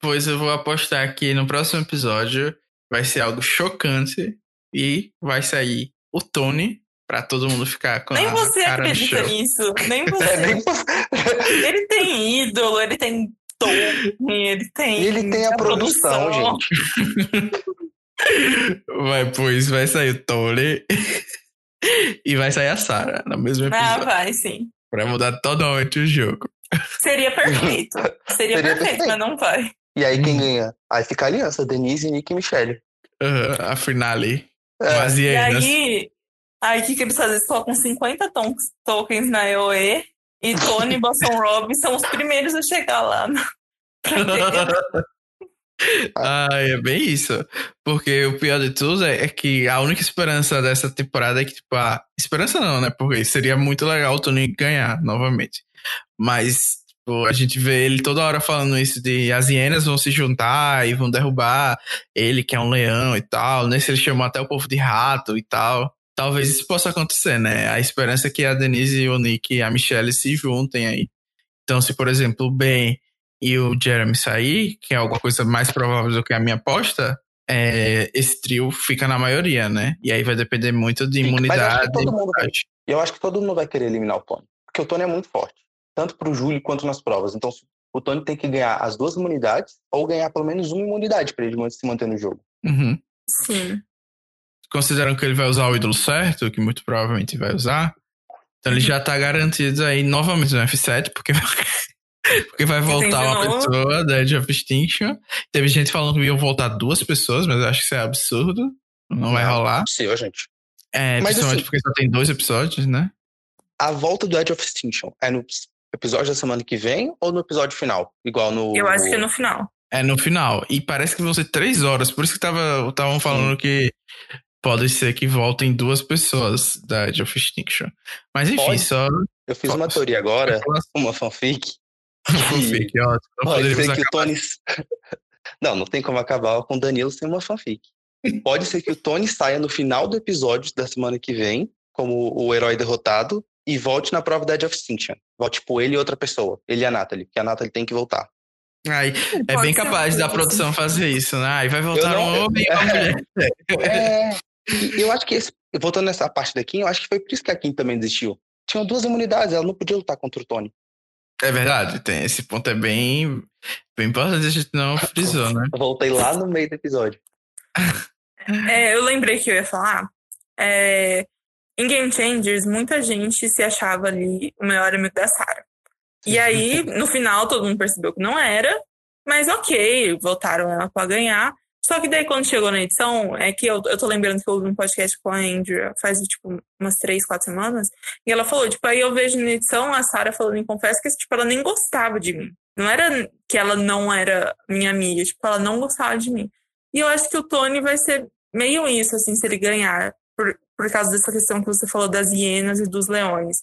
Speaker 2: pois eu vou apostar que no próximo episódio vai ser algo chocante e vai sair o Tony pra todo mundo ficar com
Speaker 3: Nem
Speaker 2: a
Speaker 3: você acredita nisso. Nem
Speaker 1: É,
Speaker 3: você.
Speaker 1: nem...
Speaker 3: Ele tem ídolo, ele tem token, ele tem.
Speaker 1: E ele tem a produção, gente.
Speaker 2: Vai, pois, vai sair o Tony e vai sair a Sarah no mesmo
Speaker 3: Ah,
Speaker 2: episódio.
Speaker 3: vai, sim.
Speaker 2: pra mudar totalmente o jogo.
Speaker 3: Seria perfeito. Seria,
Speaker 1: Seria
Speaker 3: perfeito,
Speaker 1: perfeito.
Speaker 3: mas não vai.
Speaker 1: E aí quem ganha? Aí fica a aliança, Denise, Nick e Michelle.
Speaker 2: Ah, a finale.
Speaker 1: É,
Speaker 2: Com as
Speaker 3: E aí, aí o que, que eles fazem? Eles colocam 50 ton- tokens na EOE e Tony e Boston Rob são os primeiros a chegar lá. no-
Speaker 2: Ai, é bem isso. Porque o pior de tudo é, é que a única esperança dessa temporada é que, tipo, a esperança não, né? Porque seria muito legal o Tony ganhar novamente. Mas, tipo, a gente vê ele toda hora falando isso de as hienas vão se juntar e vão derrubar ele, que é um leão e tal. Nesse ele chamou até o povo de rato e tal. Talvez isso possa acontecer, né? A esperança é que a Denise, o Nick e a Michelle se juntem aí. Então, se, por exemplo, o Ben e o Jeremy sair, que é alguma coisa mais provável do que a minha aposta, é, esse trio fica na maioria, né? E aí vai depender muito de imunidade.
Speaker 1: Mas eu, mundo, eu acho que todo mundo vai querer eliminar o Tony. Porque o Tony é muito forte. Tanto para o Júlio quanto nas provas. Então, o Tony tem que ganhar as duas imunidades ou ganhar pelo menos uma imunidade para ele se manter no jogo.
Speaker 2: Uhum.
Speaker 3: Sim.
Speaker 2: Consideram que ele vai usar o ídolo certo, que muito provavelmente vai usar. Então ele já tá garantido aí novamente no F7, porque, porque vai voltar uma novo. pessoa da Edge of Extinction. Teve gente falando que iam voltar duas pessoas, mas eu acho que isso é absurdo. Não, vai rolar.
Speaker 1: Sim, gente.
Speaker 2: É, mas, principalmente assim, porque só tem dois episódios, né?
Speaker 1: A volta do Edge of Extinction é no episódio da semana que vem ou no episódio final? Igual no.
Speaker 3: Eu acho que é no final.
Speaker 2: É no final. E parece que vão ser três horas. Por isso que estavam falando Sim. que pode ser que voltem duas pessoas da Age of Extinction. Mas enfim, pode. só.
Speaker 1: Eu fiz uma teoria agora, uma fanfic.
Speaker 2: Uma fanfic, ótimo.
Speaker 1: Pode ser que o Tony. não, não tem como acabar com o Danilo sem uma fanfic. Pode ser que o Tony saia no final do episódio da semana que vem, como o herói derrotado, e volte na prova da Edge of Extinction. Volte, tipo, ele e outra pessoa. Ele e a Natalie, que a Natalie tem que voltar.
Speaker 2: Ai, é bem capaz da produção fazer isso, né? Aí vai voltar não, um homem e uma mulher.
Speaker 1: É, eu acho que esse, voltando nessa parte da Kim, eu acho que foi por isso que a Kim também desistiu. Tinham duas imunidades, ela não podia lutar contra o Tony.
Speaker 2: É verdade, tem esse ponto é bem, bem importante, a gente não frisou, né?
Speaker 1: Voltei lá no meio do episódio.
Speaker 3: É, eu lembrei que eu ia falar. É, em Game Changers, muita gente se achava ali o melhor amigo da Sarah. E aí, no final, todo mundo percebeu que não era, mas ok, voltaram ela para ganhar. Só que daí, quando chegou na edição, é que eu, eu tô lembrando que eu ouvi um podcast com a Andrea faz, tipo, umas três, quatro semanas, e ela falou, tipo, aí eu vejo na edição a Sarah falando em Confesso que, tipo, ela nem gostava de mim. Não era que ela não era minha amiga, tipo, ela não gostava de mim. E eu acho que o Tony vai ser meio isso, assim, se ele ganhar, por, por causa dessa questão que você falou das hienas e dos leões.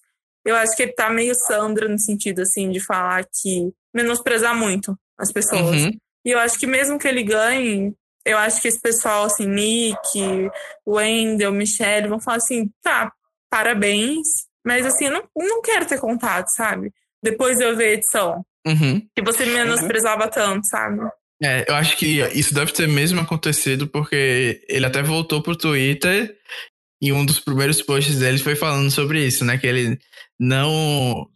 Speaker 3: Eu acho que ele tá meio Sandra no sentido, assim, de falar que menosprezar muito as pessoas. Uhum. E eu acho que mesmo que ele ganhe, eu acho que esse pessoal, assim, Nick, Wendell, Michelle, vão falar assim, tá, parabéns, mas assim, eu não, não quero ter contato, sabe? Depois de eu ver a edição.
Speaker 2: Uhum.
Speaker 3: Que você me menosprezava uhum. tanto, sabe?
Speaker 2: É, eu acho que isso deve ter mesmo acontecido porque ele até voltou pro Twitter e um dos primeiros posts dele foi falando sobre isso, né? Que ele não.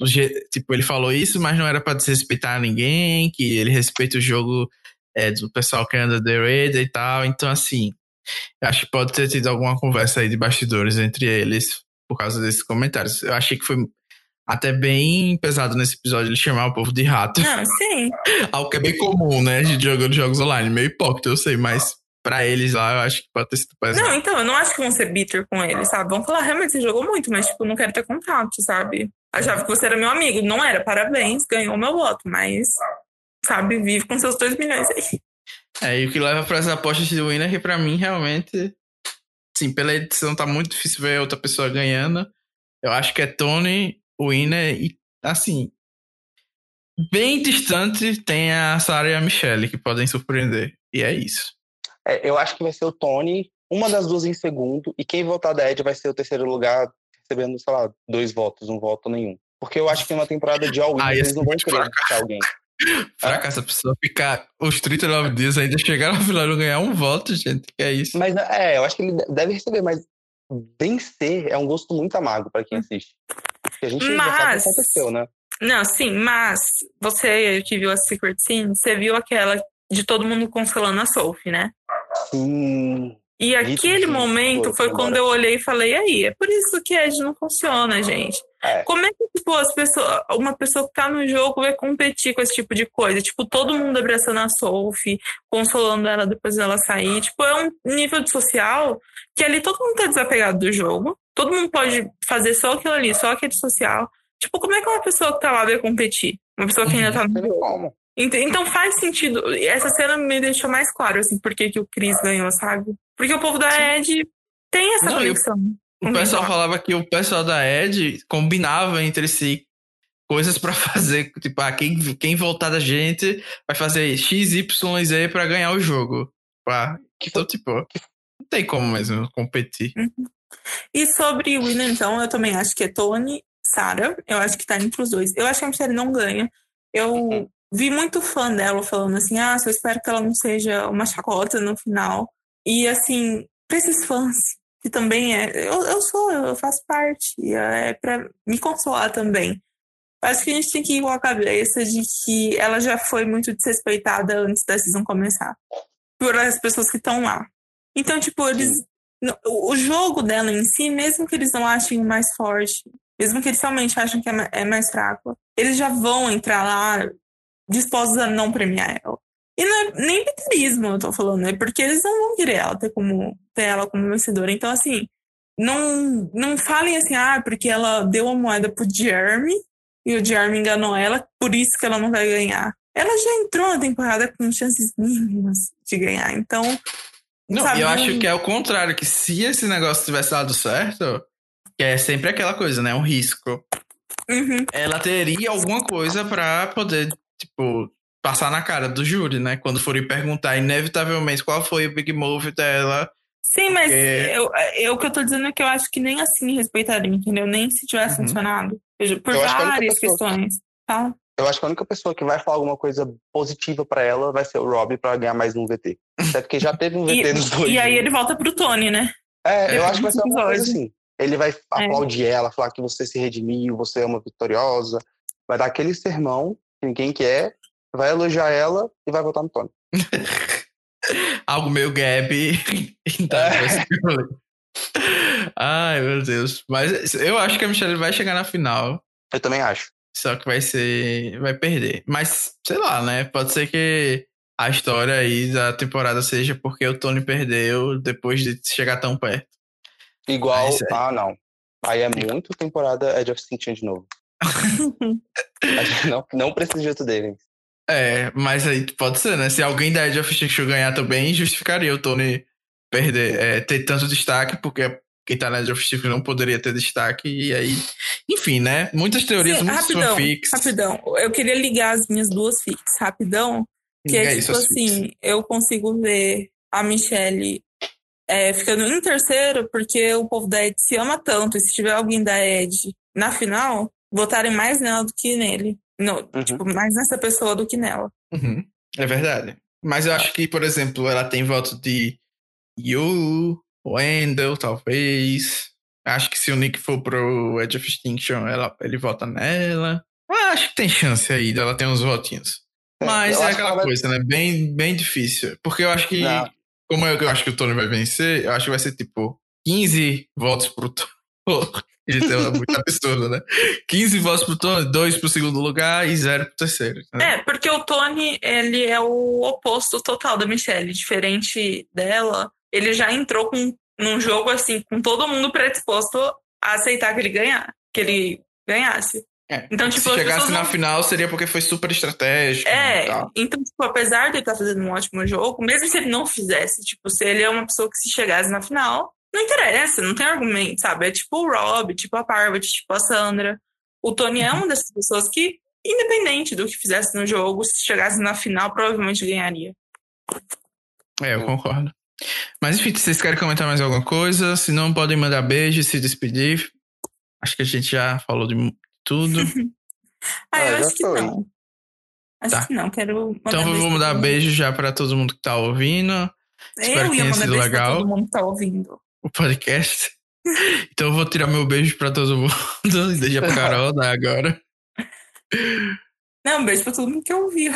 Speaker 2: Tipo, ele falou isso, mas não era para desrespeitar ninguém, que ele respeita o jogo é, do pessoal que anda The Raid e tal. Então, assim, acho que pode ter tido alguma conversa aí de bastidores entre eles por causa desses comentários. Eu achei que foi até bem pesado nesse episódio ele chamar o povo de rato.
Speaker 3: Não, sim.
Speaker 2: Algo que é bem comum, né? De jogando jogos online. Meio hipócrita, eu sei, mas pra eles lá, eu acho que pode ter sido pesado.
Speaker 3: Não, então, eu não acho que vão ser bitter com eles, sabe? Vão falar, realmente, você jogou muito, mas, tipo, não quero ter contato, sabe? Achava que você era meu amigo. Não era, parabéns, ganhou meu voto, mas sabe, vive com seus 2 milhões aí.
Speaker 2: É, e o que leva para as apostas de winner, que para mim, realmente, sim, pela edição tá muito difícil ver outra pessoa ganhando. Eu acho que é Tony, winner, e assim, bem distante tem a Sarah e a Michelle, que podem surpreender. E é isso.
Speaker 1: É, eu acho que vai ser o Tony, uma das duas em segundo, e quem votar da Ed vai ser o terceiro lugar, recebendo, sei lá, dois votos, um voto nenhum. Porque eu acho que uma temporada de all-in, ah, eles não vão querer alguém.
Speaker 2: Fraca essa pessoa ficar os 39 dias ainda chegar no final e ganhar um voto, gente. Que é isso.
Speaker 1: Mas é, eu acho que ele deve receber, mas vencer é um gosto muito amargo para quem assiste. Porque a gente mas... já sabe o que aconteceu, né?
Speaker 3: Não, sim, mas você que viu a Secret Scene, você viu aquela de todo mundo cancelando a Sophie, né?
Speaker 1: Sim.
Speaker 3: E aquele momento foi quando eu olhei e falei, aí, é por isso que Ed não funciona, gente. É. Como é que, tipo, as pessoas, uma pessoa que tá no jogo vai competir com esse tipo de coisa? Tipo, todo mundo abraçando a Sophie, consolando ela depois dela sair. Tipo, é um nível de social que ali todo mundo tá desapegado do jogo. Todo mundo pode fazer só aquilo ali, só aquele social. Tipo, como é que uma pessoa que tá lá vai competir? Uma pessoa que ainda tá no jogo. Então faz sentido. Essa cena me deixou mais claro, assim, por que, que o Chris ganhou, sabe? Porque o povo da Ed tem essa Não, conexão.
Speaker 2: O pessoal falava que o pessoal da Ed combinava entre si coisas para fazer, tipo, ah, quem, quem voltar da gente vai fazer X, Y Z pra ganhar o jogo. Pá. Então, tipo, não tem como mesmo competir.
Speaker 3: Uhum. E sobre William, então, eu também acho que é Tony, Sarah. Eu acho que tá entre os dois. Eu acho que a Michelle não ganha. Eu uhum. vi muito fã dela falando assim: ah, só espero que ela não seja uma chacota no final. E assim, pra esses fãs, que também é. Eu, eu sou, eu faço parte. É pra me consolar também. Acho que a gente tem que ir com a cabeça de que ela já foi muito desrespeitada antes da season começar. Por as pessoas que estão lá. Então, tipo, eles. O jogo dela em si, mesmo que eles não achem mais forte, mesmo que eles realmente achem que é, é mais fraco, eles já vão entrar lá dispostos a não premiar ela. E não é nem vitimismo, eu tô falando, é porque eles não vão querer ela ter, como, ter ela como vencedora. Então, assim, não, não falem assim, ah, porque ela deu a moeda pro Jeremy e o Jeremy enganou ela, por isso que ela não vai ganhar. Ela já entrou na temporada com chances mínimas de ganhar, então.
Speaker 2: Não, sabe, eu acho que é o contrário, que se esse negócio tivesse dado certo, que é sempre aquela coisa, né? Um risco.
Speaker 3: Uhum.
Speaker 2: Ela teria alguma coisa para poder, tipo, passar na cara do júri, né? Quando forem perguntar inevitavelmente qual foi o big move dela.
Speaker 3: Sim, mas porque... eu, eu, o que eu tô dizendo é que eu acho que nem assim respeitaria, entendeu? Nem se tivesse uhum. funcionado. Por eu várias que questões. Tá?
Speaker 1: Eu acho que a única pessoa que vai falar alguma coisa positiva para ela vai ser o Rob para ganhar mais um VT. Até porque já teve um VT
Speaker 3: e,
Speaker 1: nos dois.
Speaker 3: E aí ele volta pro Tony, né?
Speaker 1: É, eu acho que vai ser uma coisa assim. Ele vai é. aplaudir ela, falar que você se redimiu, você é uma vitoriosa. Vai dar aquele sermão que ninguém quer, vai elogiar ela e vai votar no Tony.
Speaker 2: Algo meio Gabi. então, é. Ai, meu Deus. Mas eu acho que a Michelle vai chegar na final.
Speaker 1: Eu também acho.
Speaker 2: Só que vai ser. Vai perder. Mas, sei lá, né? Pode ser que a história aí da temporada seja porque o Tony perdeu depois de chegar tão perto.
Speaker 1: Igual. Ah, não. Aí é muito temporada Edge of Extinction de novo. a gente não, não precisa de outro dele.
Speaker 2: É, mas aí pode ser, né? Se alguém da Edge of Extinction ganhar também, justificaria o Tony perder, é, ter tanto destaque, porque quem tá na Edge of Extinction não poderia ter destaque, e aí. Enfim, né? Muitas teorias, Sim, muitos
Speaker 3: rapidão, fanfics. Rapidão, eu queria ligar as minhas duas fics, rapidão. Que é, é tipo assim, fics. eu consigo ver a Michelle é, ficando em terceiro, porque o povo da Ed se ama tanto, e se tiver alguém da Ed na final, votarem mais nela do que nele. No, uhum. Tipo, mais nessa pessoa do que nela.
Speaker 2: Uhum. É verdade. Mas eu acho que, por exemplo, ela tem voto de Yu, Wendell, talvez. Acho que se o Nick for pro Edge of Extinction, ela, ele vota nela. acho que tem chance aí dela ter uns votinhos. É, Mas é aquela coisa, vai... né? Bem, bem difícil. Porque eu acho que, Não. como eu, eu acho que o Tony vai vencer, eu acho que vai ser tipo 15 votos pro Tony. Isso é muito absurdo, né? 15 votos pro Tony, 2 pro segundo lugar e 0 pro terceiro.
Speaker 3: Né? É, porque o Tony, ele é o oposto total da Michelle. Diferente dela, ele já entrou com, num jogo assim, com todo mundo predisposto a aceitar que ele ganhar, que ele ganhasse.
Speaker 2: É, então, tipo, se chegasse na não... final, seria porque foi super estratégico.
Speaker 3: É, então, tipo, apesar de ele estar tá fazendo um ótimo jogo, mesmo se ele não fizesse, tipo, se ele é uma pessoa que se chegasse na final, não interessa, não tem argumento, sabe? É tipo o Rob, tipo a Parvati, tipo a Sandra. O Tony é uma dessas pessoas que, independente do que fizesse no jogo, se chegasse na final, provavelmente ganharia.
Speaker 2: É, eu concordo. Mas enfim, vocês querem comentar mais alguma coisa? Se não, podem mandar beijo e se despedir. Acho que a gente já falou de tudo.
Speaker 3: ah, eu ah, acho que foi. não. Acho tá. que não, quero
Speaker 2: Então eu vou mandar beijo já para todo mundo que tá ouvindo.
Speaker 3: Eu Espero que tenha sido legal. todo mundo que tá ouvindo.
Speaker 2: O podcast. então eu vou tirar meu beijo pra todo mundo e deixar pra Carol né, agora.
Speaker 3: Não, um beijo pra todo mundo que ouviu.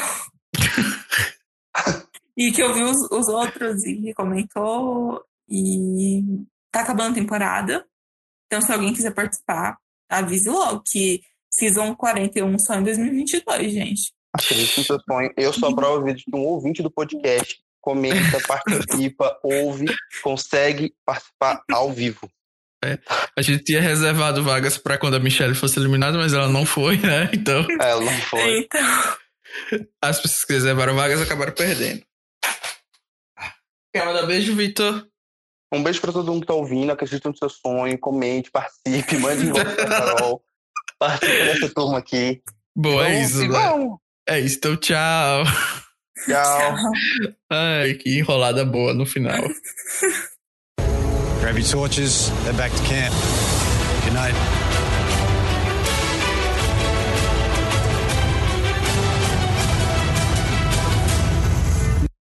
Speaker 3: E que ouviu os, os outros e comentou. E tá acabando a temporada. Então, se alguém quiser participar, avise logo que Season 41 só em 2022, gente.
Speaker 1: No seu sonho. Eu sou a prova de que um ouvinte do podcast comenta, participa, ouve, consegue participar ao vivo.
Speaker 2: É, a gente tinha reservado vagas para quando a Michelle fosse eliminada, mas ela não foi, né? Então.
Speaker 1: Ela não foi.
Speaker 3: Então.
Speaker 2: As pessoas que reservaram vagas acabaram perdendo. Quer mandar beijo, Vitor?
Speaker 1: Um beijo pra todo mundo que tá ouvindo, acredita no seu sonho, comente, participe, mande voto pra Carol. participe dessa turma aqui.
Speaker 2: Boa, é isso, né? É isso, então tchau.
Speaker 1: Tchau.
Speaker 2: Ai, que enrolada boa no final.
Speaker 5: Grab your torches, head back to camp. Good night.